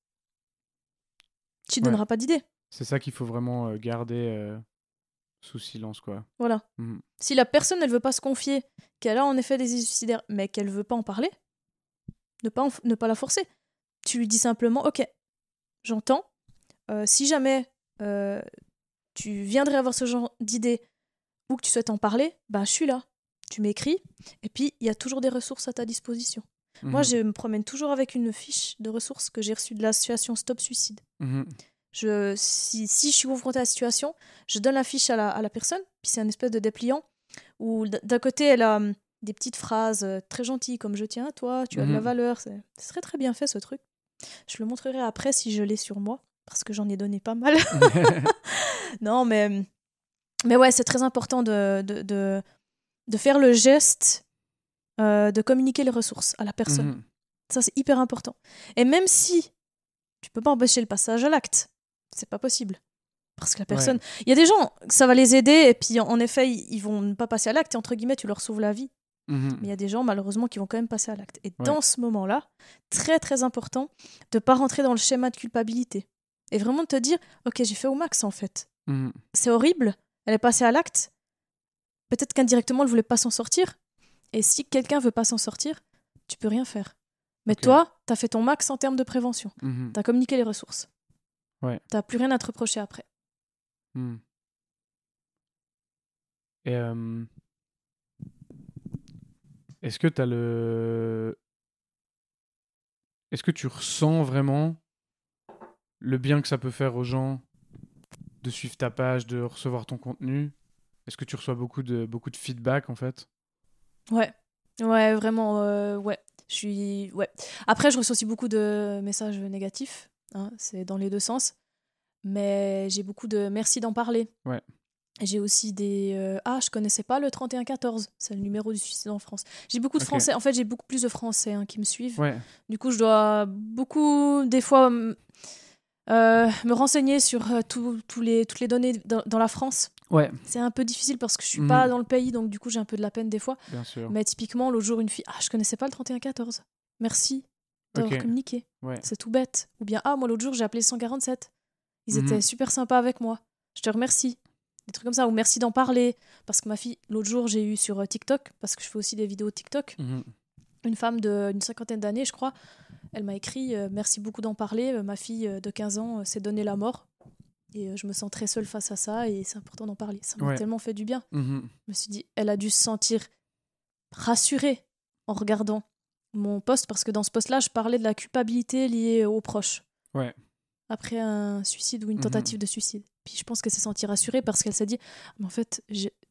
[SPEAKER 3] tu
[SPEAKER 2] Ouais.
[SPEAKER 3] donneras pas d'idées.
[SPEAKER 2] C'est ça qu'il faut vraiment euh, garder euh, sous silence, quoi.
[SPEAKER 3] Voilà.
[SPEAKER 2] Mhm.
[SPEAKER 3] Si la personne, elle veut pas se confier, qu'elle a en effet des idées suicidaires, mais qu'elle veut pas en parler, ne pas, ne pas la forcer. Tu lui dis simplement, ok, j'entends. Euh, si jamais euh, tu viendrais avoir ce genre d'idée ou que tu souhaites en parler, ben je suis là. Tu m'écris, et puis il y a toujours des ressources à ta disposition. Moi,
[SPEAKER 2] Mhm.
[SPEAKER 3] je me promène toujours avec une fiche de ressources que j'ai reçue de l'association Stop Suicide.
[SPEAKER 2] Mhm.
[SPEAKER 3] Je, si, si je suis confrontée à la situation, je donne la fiche à la, à la personne, puis c'est un espèce de dépliant où d'un côté elle a hum, des petites phrases euh, très gentilles comme je tiens à toi, tu as de la
[SPEAKER 2] Mhm.
[SPEAKER 3] valeur. C'est très très bien fait ce truc. Je le montrerai après si je l'ai sur moi, parce que j'en ai donné pas mal. non, mais, hum, mais ouais, c'est très important de, de, de, de faire le geste euh, de communiquer les ressources à la personne.
[SPEAKER 2] Mhm.
[SPEAKER 3] Ça, c'est hyper important. Et même si tu peux pas empêcher le passage à l'acte, c'est pas possible. Parce que la personne. Il y a des gens, ça va les aider, et puis en, effet, ils, vont ne pas passer à l'acte, et entre guillemets, tu leur sauves la vie.
[SPEAKER 2] Mhm.
[SPEAKER 3] Mais il y a des gens, malheureusement, qui vont quand même passer à l'acte. Et
[SPEAKER 2] Ouais.
[SPEAKER 3] dans ce moment-là, très très important de pas rentrer dans le schéma de culpabilité. Et vraiment de te dire, ok, j'ai fait au max en fait.
[SPEAKER 2] Mhm.
[SPEAKER 3] C'est horrible, elle est passée à l'acte. Peut-être qu'indirectement, elle voulait pas s'en sortir. Et si quelqu'un veut pas s'en sortir, tu peux rien faire. Mais toi, tu as fait ton max en termes de prévention.
[SPEAKER 2] Mhm.
[SPEAKER 3] Tu as communiqué les ressources.
[SPEAKER 2] Ouais.
[SPEAKER 3] Tu plus rien à te reprocher après.
[SPEAKER 2] Hmm. Et euh, est-ce que tu as le. Est-ce que tu ressens vraiment le bien que ça peut faire aux gens de suivre ta page, de recevoir ton contenu? Est-ce que tu reçois beaucoup de, beaucoup de feedback en fait?
[SPEAKER 3] Ouais, ouais, vraiment, euh, ouais. Je suis, ouais. Après, je reçois aussi beaucoup de messages négatifs. Hein, c'est dans les deux sens. Mais j'ai beaucoup de merci d'en parler.
[SPEAKER 2] Ouais.
[SPEAKER 3] J'ai aussi des euh, ah je connaissais pas le 3114 c'est le numéro du suicide en France j'ai beaucoup de français en fait j'ai beaucoup plus de français hein, qui me suivent
[SPEAKER 2] Ouais.
[SPEAKER 3] du coup je dois beaucoup des fois euh, me renseigner sur euh, tout- les, toutes les données dans, dans la France
[SPEAKER 2] Ouais,
[SPEAKER 3] c'est un peu difficile parce que je suis
[SPEAKER 2] Mhm.
[SPEAKER 3] pas dans le pays donc du coup j'ai un peu de la peine des fois
[SPEAKER 2] bien sûr.
[SPEAKER 3] mais typiquement, l'autre jour, une fille, ah, je connaissais pas le 3114. Merci d'avoir communiqué.
[SPEAKER 2] Ouais.
[SPEAKER 3] C'est tout bête. Ou bien, ah, moi, l'autre jour, j'ai appelé le 147. Ils
[SPEAKER 2] Mhm.
[SPEAKER 3] étaient super sympas avec moi. Je te remercie. Des trucs comme ça. Ou merci d'en parler. Parce que ma fille, l'autre jour, j'ai eu sur euh, TikTok, parce que je fais aussi des vidéos TikTok,
[SPEAKER 2] Mhm.
[SPEAKER 3] une femme d'une cinquantaine d'années, je crois. Elle m'a écrit euh, Merci beaucoup d'en parler. Euh, ma fille de 15 ans euh, s'est donné la mort. Et euh, je me sens très seule face à ça. Et c'est important d'en parler. Ça m'a
[SPEAKER 2] Ouais.
[SPEAKER 3] tellement fait du bien.
[SPEAKER 2] Mhm.
[SPEAKER 3] Je me suis dit, elle a dû se sentir rassurée en regardant mon poste, parce que dans ce poste-là, je parlais de la culpabilité liée aux proches.
[SPEAKER 2] Ouais.
[SPEAKER 3] Après un suicide ou une
[SPEAKER 2] Mhm.
[SPEAKER 3] tentative de suicide. Puis je pense qu'elle s'est sentie rassurée parce qu'elle s'est dit, mais en fait,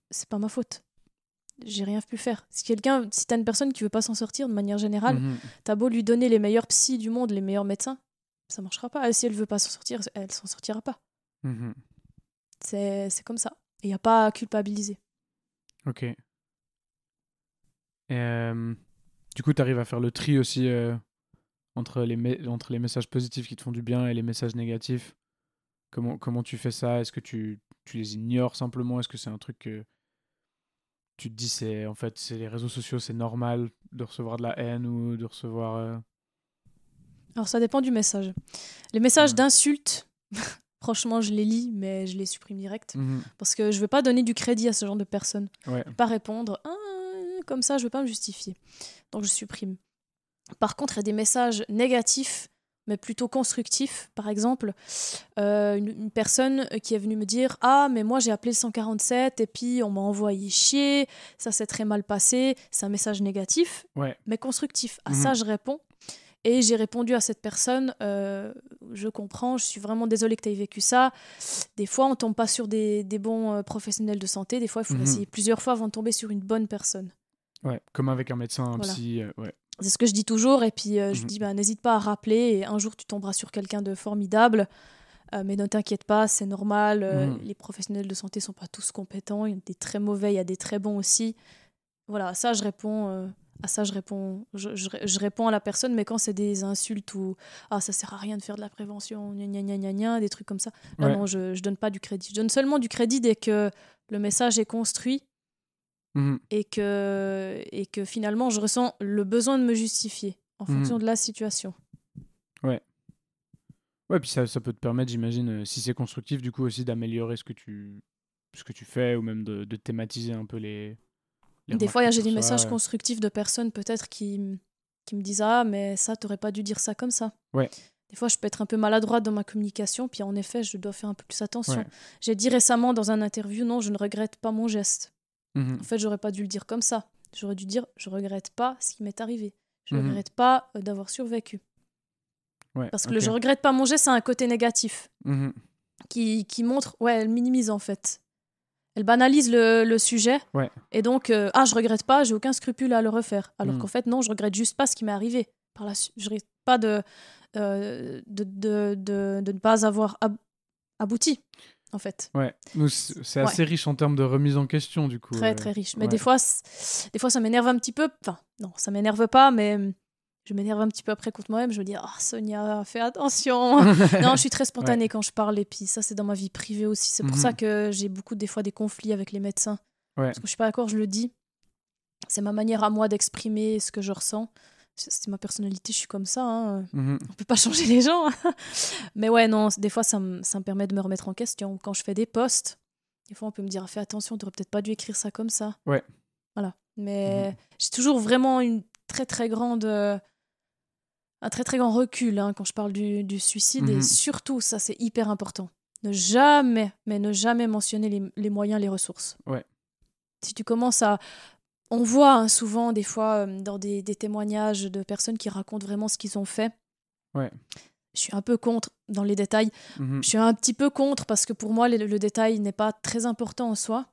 [SPEAKER 3] c'est pas ma faute. J'ai rien pu faire. Si quelqu'un, si t'as une personne qui veut pas s'en sortir de manière générale,
[SPEAKER 2] Mhm.
[SPEAKER 3] t'as beau lui donner les meilleurs psys du monde, les meilleurs médecins, ça marchera pas. Et si elle veut pas s'en sortir, elle s'en sortira pas.
[SPEAKER 2] Mhm.
[SPEAKER 3] C'est c'est comme ça. Et y a pas à culpabiliser.
[SPEAKER 2] Ok. Et, euh, du coup, tu arrives à faire le tri aussi euh, entre, les me- entre les messages positifs qui te font du bien et les messages négatifs. Comment, comment tu fais ça? Est-ce que tu, tu les ignores simplement? Est-ce que c'est un truc que tu te dis, c'est en fait, c'est les réseaux sociaux, c'est normal de recevoir de la haine ou de recevoir. euh,
[SPEAKER 3] Alors ça dépend du message. Les messages
[SPEAKER 2] Ouais.
[SPEAKER 3] d'insultes, franchement, je les lis, mais je les supprime direct.
[SPEAKER 2] mhm,
[SPEAKER 3] Parce que je veux pas donner du crédit à ce genre de personnes.
[SPEAKER 2] Ouais.
[SPEAKER 3] Pas répondre Ah, comme ça, je veux pas me justifier. Donc je supprime. Par contre, il y a des messages négatifs, mais plutôt constructifs. Par exemple, euh, une, une personne qui est venue me dire Ah, mais moi j'ai appelé le 147 et puis on m'a envoyé chier, ça s'est très mal passé. C'est un message négatif,
[SPEAKER 2] Ouais.
[SPEAKER 3] mais constructif. À
[SPEAKER 2] Mhm.
[SPEAKER 3] ça, je réponds. Et j'ai répondu à cette personne, euh, je comprends, je suis vraiment désolée que tu aies vécu ça. Des fois, on tombe pas sur des, des bons euh, professionnels de santé. Des fois, il faut
[SPEAKER 2] Mhm.
[SPEAKER 3] essayer plusieurs fois avant de tomber sur une bonne personne.
[SPEAKER 2] Ouais. Comme avec un médecin, un
[SPEAKER 3] Voilà.
[SPEAKER 2] psy. euh, ouais.
[SPEAKER 3] C'est ce que je dis toujours. Et puis, euh, je
[SPEAKER 2] Mhm.
[SPEAKER 3] dis, bah, n'hésite pas à rappeler. Et un jour, tu tomberas sur quelqu'un de formidable. Euh, mais ne t'inquiète pas, c'est normal.
[SPEAKER 2] Mhm.
[SPEAKER 3] Les professionnels de santé sont pas tous compétents. Il y a des très mauvais, il y a des très bons aussi. Voilà, à ça, je réponds. à ça, je réponds, je, je- je réponds à la personne, mais quand c'est des insultes ou ah ça sert à rien de faire de la prévention, gna gna gna gna gna, des trucs comme ça,
[SPEAKER 2] Ouais.
[SPEAKER 3] non, je, je donne pas du crédit. Je donne seulement du crédit dès que le message est construit
[SPEAKER 2] Mhm.
[SPEAKER 3] et que, et que finalement je ressens le besoin de me justifier en
[SPEAKER 2] Mhm.
[SPEAKER 3] fonction de la situation.
[SPEAKER 2] Ouais, puis ça, ça peut te permettre, j'imagine, euh, si c'est constructif, du coup aussi d'améliorer ce que tu ce que tu fais ou même de, de thématiser un peu les. les
[SPEAKER 3] Des fois, j'ai des messages constructifs de personnes peut-être qui, qui me disent Ah, mais ça, t'aurais pas dû dire ça comme ça.
[SPEAKER 2] Ouais.
[SPEAKER 3] Des fois, je peux être un peu maladroite dans ma communication, puis en effet, je dois faire un peu plus attention.
[SPEAKER 2] Ouais.
[SPEAKER 3] J'ai dit récemment dans un interview Non, je ne regrette pas mon geste.
[SPEAKER 2] Mhm.
[SPEAKER 3] En fait, j'aurais pas dû le dire comme ça. J'aurais dû dire Je regrette pas ce qui m'est arrivé. Je
[SPEAKER 2] Mhm.
[SPEAKER 3] regrette pas euh, d'avoir survécu.
[SPEAKER 2] Ouais,
[SPEAKER 3] Parce que le je regrette pas mon geste, c'est un côté négatif
[SPEAKER 2] Mhm.
[SPEAKER 3] qui, qui montre, ouais, elle minimise en fait. Elle banalise le, le sujet.
[SPEAKER 2] Ouais.
[SPEAKER 3] Et donc, euh, ah, je regrette pas, j'ai aucun scrupule à le refaire. Alors qu'en fait, non, je regrette juste pas ce qui m'est arrivé. Par la je regrette pas de, euh, de, de, de, de ne pas avoir ab- abouti, en fait.
[SPEAKER 2] Ouais, c'est
[SPEAKER 3] Ouais.
[SPEAKER 2] assez riche en termes de remise en question, du coup.
[SPEAKER 3] Très,
[SPEAKER 2] euh,
[SPEAKER 3] très riche. Mais
[SPEAKER 2] ouais.
[SPEAKER 3] des fois, des fois, ça m'énerve un petit peu. Enfin, non, ça m'énerve pas, mais je m'énerve un petit peu après contre moi-même. Je me dis, ah, Sonia, fais attention. non, je suis très spontanée quand je parle. Et puis, ça, c'est dans ma vie privée aussi. C'est pour
[SPEAKER 2] Mhm.
[SPEAKER 3] ça que j'ai beaucoup, des fois, des conflits avec les médecins. Parce que je suis pas d'accord, je le dis. c'est ma manière à moi d'exprimer ce que je ressens. C'est ma personnalité, je suis comme ça. Hein.
[SPEAKER 2] Mhm.
[SPEAKER 3] On peut pas changer les gens. Mais ouais, non, des fois, ça me, ça me permet de me remettre en question. Quand je fais des posts, des fois, on peut me dire, fais attention, tu aurais peut-être pas dû écrire ça comme ça.
[SPEAKER 2] Ouais.
[SPEAKER 3] Voilà. Mais
[SPEAKER 2] Mhm.
[SPEAKER 3] j'ai toujours vraiment une très, très grande... euh, un très, très grand recul hein, quand je parle du, du suicide.
[SPEAKER 2] Mhm.
[SPEAKER 3] Et surtout, ça, c'est hyper important. Ne jamais, mais ne jamais mentionner les, les moyens, les ressources.
[SPEAKER 2] Ouais.
[SPEAKER 3] Si tu commences à... On voit hein, souvent, des fois, euh, dans des, des témoignages de personnes qui racontent vraiment ce qu'ils ont fait.
[SPEAKER 2] Ouais.
[SPEAKER 3] Je suis un peu contre dans les détails.
[SPEAKER 2] Mhm.
[SPEAKER 3] Je suis un petit peu contre parce que pour moi, le, le détail n'est pas très important en soi.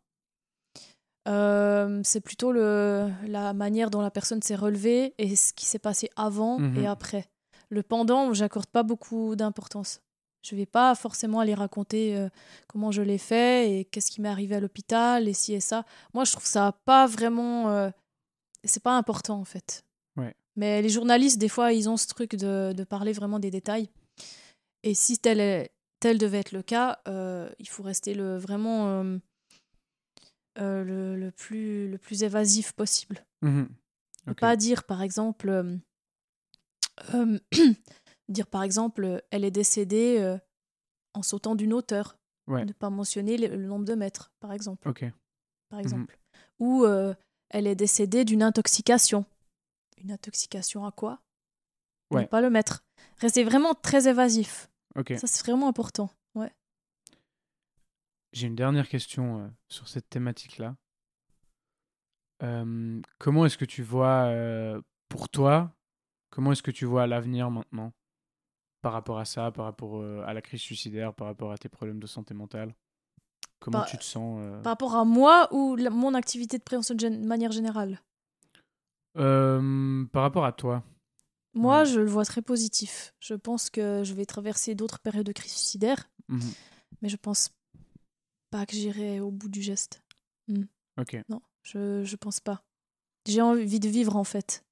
[SPEAKER 3] Euh, c'est plutôt le, la manière dont la personne s'est relevée et ce qui s'est passé avant et après. Le pendant, j'accorde pas beaucoup d'importance. Je vais pas forcément aller raconter euh, comment je l'ai fait et qu'est-ce qui m'est arrivé à l'hôpital et ci et ça. Moi, je trouve ça pas vraiment. euh, c'est pas important en fait.
[SPEAKER 2] Ouais.
[SPEAKER 3] Mais les journalistes, des fois, ils ont ce truc de, de parler vraiment des détails. Et si tel, est, tel devait être le cas, euh, il faut rester le, vraiment euh, le, le plus, le plus évasif possible.
[SPEAKER 2] Mhm.
[SPEAKER 3] Ne pas dire, par exemple, dire par exemple, euh, elle est décédée euh, en sautant d'une hauteur.
[SPEAKER 2] Ouais.
[SPEAKER 3] Ne pas mentionner le, le nombre de mètres, par exemple. Par exemple. Ou euh, elle est décédée d'une intoxication. Une intoxication à quoi? Ne pas le mettre. Restez vraiment très évasif. Ça, c'est vraiment important. Ouais.
[SPEAKER 2] J'ai une dernière question euh, sur cette thématique-là. Euh, comment est-ce que tu vois, euh, pour toi, comment est-ce que tu vois l'avenir maintenant? Par rapport à ça, par rapport euh, à la crise suicidaire, par rapport à tes problèmes de santé mentale? Comment
[SPEAKER 3] Bah,
[SPEAKER 2] tu te sens euh,
[SPEAKER 3] Par rapport à moi ou la- mon activité de prévention de, manière générale?
[SPEAKER 2] Euh, Par rapport à toi
[SPEAKER 3] Moi,
[SPEAKER 2] Ouais.
[SPEAKER 3] je le vois très positif. Je pense que je vais traverser d'autres périodes de crise suicidaire,
[SPEAKER 2] Mhm.
[SPEAKER 3] mais je pense pas que j'irai au bout du geste.
[SPEAKER 2] Ok.
[SPEAKER 3] Non, je, je pense pas. J'ai envie de vivre en fait.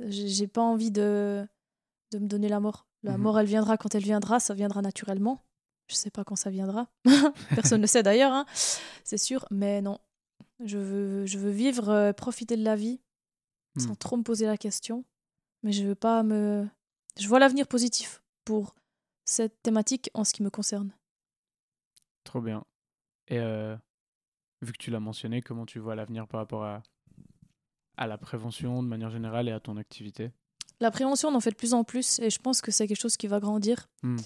[SPEAKER 3] J'ai pas envie de, de me donner la mort. La
[SPEAKER 2] Mhm.
[SPEAKER 3] mort, elle viendra quand elle viendra, ça viendra naturellement. Je sais pas quand ça viendra. Personne ne sait d'ailleurs, hein, c'est sûr. Mais non, je veux, je veux vivre, euh, profiter de la vie sans
[SPEAKER 2] Mhm.
[SPEAKER 3] trop me poser la question. Mais je veux pas me. Je vois l'avenir positif pour cette thématique en ce qui me concerne.
[SPEAKER 2] Trop bien. Et euh, vu que tu l'as mentionné, comment tu vois l'avenir par rapport à, à la prévention de manière générale et à ton activité?
[SPEAKER 3] La prévention, on en fait de plus en plus et je pense que c'est quelque chose qui va grandir.
[SPEAKER 2] Hmm.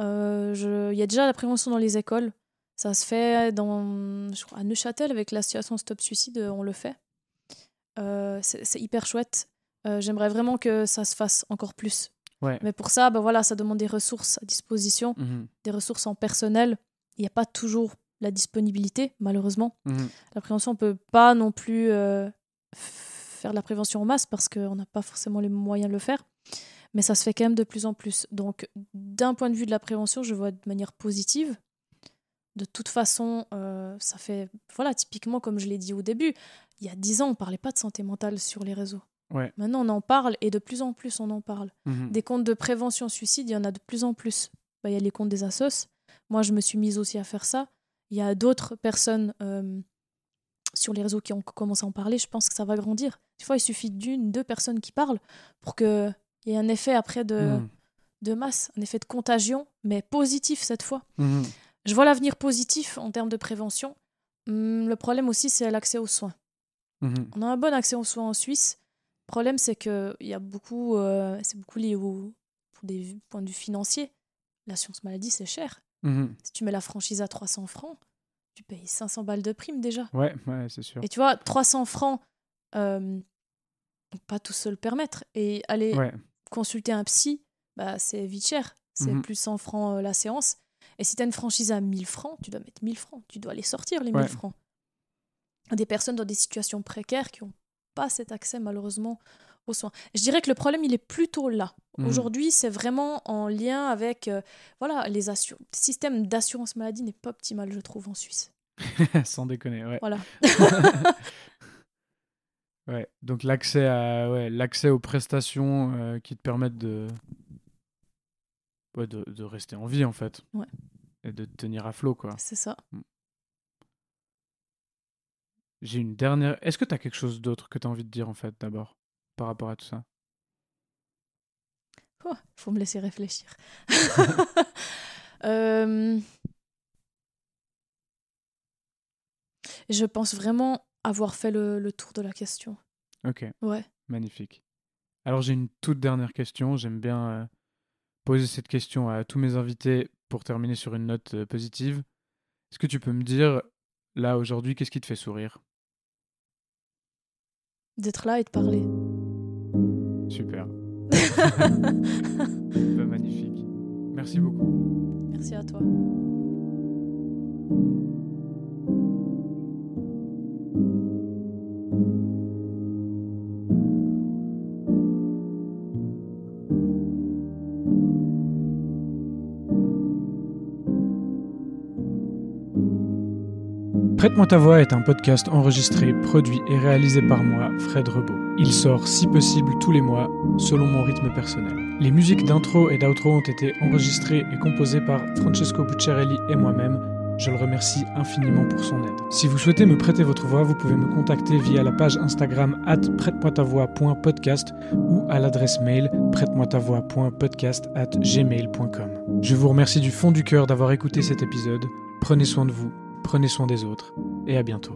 [SPEAKER 3] Euh, Il y a déjà la prévention dans les écoles. Ça se fait dans, je crois, à Neuchâtel avec l'association Stop Suicide, on le fait. Euh, c'est hyper chouette. Euh, J'aimerais vraiment que ça se fasse encore plus.
[SPEAKER 2] Ouais.
[SPEAKER 3] Mais pour ça, bah voilà, ça demande des ressources à disposition,
[SPEAKER 2] Mhm.
[SPEAKER 3] des ressources en personnel. Il n'y a pas toujours la disponibilité, malheureusement. La prévention, on peut pas non plus faire de la prévention en masse parce qu'on n'a pas forcément les moyens de le faire. Mais ça se fait quand même de plus en plus. Donc, d'un point de vue de la prévention, je vois de manière positive. De toute façon, euh, ça fait, voilà, typiquement comme je l'ai dit au début, il y a dix ans, on parlait pas de santé mentale sur les réseaux.
[SPEAKER 2] Ouais.
[SPEAKER 3] Maintenant, on en parle et de plus en plus, on en parle.
[SPEAKER 2] Mhm.
[SPEAKER 3] Des comptes de prévention suicide, il y en a de plus en plus. Bah, Il y a les comptes des assos. Moi, je me suis mise aussi à faire ça. Il y a d'autres personnes euh, sur les réseaux qui ont commencé à en parler. Je pense que ça va grandir. Des fois, il suffit d'une, deux personnes qui parlent pour qu'il y ait un effet après de,
[SPEAKER 2] Mhm.
[SPEAKER 3] de masse, un effet de contagion, mais positif cette fois.
[SPEAKER 2] Mhm.
[SPEAKER 3] Je vois l'avenir positif en termes de prévention. Hum, le problème aussi, c'est l'accès aux soins.
[SPEAKER 2] Mhm.
[SPEAKER 3] On a un bon accès aux soins en Suisse. Le problème, c'est que il y a beaucoup, euh, c'est beaucoup lié au, pour des points de vue financiers. L'assurance maladie, c'est cher. Si tu mets la franchise à 300 francs, tu payes 500 balles de prime déjà.
[SPEAKER 2] Ouais, ouais, c'est sûr.
[SPEAKER 3] Et tu vois, 300 francs, euh, pas tous se le permettre. Et aller
[SPEAKER 2] Ouais.
[SPEAKER 3] consulter un psy, bah, c'est vite cher. C'est
[SPEAKER 2] Mhm.
[SPEAKER 3] plus 100 francs euh, la séance. Et si tu as une franchise à 1000 francs, tu dois mettre 1000 francs. Tu dois les sortir, les 1000
[SPEAKER 2] Ouais.
[SPEAKER 3] francs. Des personnes dans des situations précaires qui n'ont pas cet accès, malheureusement, aux soins. Je dirais que le problème, il est plutôt là.
[SPEAKER 2] Mhm.
[SPEAKER 3] Aujourd'hui, c'est vraiment en lien avec euh, voilà, les assur- le système d'assurance maladie n'est pas optimal, je trouve, en Suisse.
[SPEAKER 2] Sans déconner, ouais.
[SPEAKER 3] Voilà.
[SPEAKER 2] Ouais, donc l'accès à ouais, l'accès aux prestations euh, qui te permettent de... Ouais, de de rester en vie en fait.
[SPEAKER 3] Ouais.
[SPEAKER 2] Et de te tenir à flot quoi.
[SPEAKER 3] C'est ça.
[SPEAKER 2] J'ai une dernière. Est-ce que tu as quelque chose d'autre que tu as envie de dire en fait d'abord par rapport à tout ça?
[SPEAKER 3] Il oh, faut me laisser réfléchir. Euh, je pense vraiment avoir fait le, tour de la question.
[SPEAKER 2] Ok.
[SPEAKER 3] Ouais.
[SPEAKER 2] Magnifique. Alors j'ai une toute dernière question. J'aime bien euh, poser cette question à tous mes invités pour terminer sur une note euh, positive. Est-ce que tu peux me dire, là aujourd'hui, qu'est-ce qui te fait sourire?
[SPEAKER 3] D'être là et de parler.
[SPEAKER 2] Super. Bah, magnifique. Merci beaucoup.
[SPEAKER 3] Merci à toi.
[SPEAKER 2] Prête-moi ta voix est un podcast enregistré, produit et réalisé par moi, Fred Rebaud. Il sort si possible tous les mois, selon mon rythme personnel. Les musiques d'intro et d'outro ont été enregistrées et composées par Francesco Bucciarelli et moi-même. Je le remercie infiniment pour son aide. Si vous souhaitez me prêter votre voix, vous pouvez me contacter via la page Instagram at prête-moi ta voix.podcast ou à l'adresse mail prête-moi ta voix.podcast gmail.com. Je vous remercie du fond du cœur d'avoir écouté cet épisode. Prenez soin de vous Prenez soin des autres et à bientôt.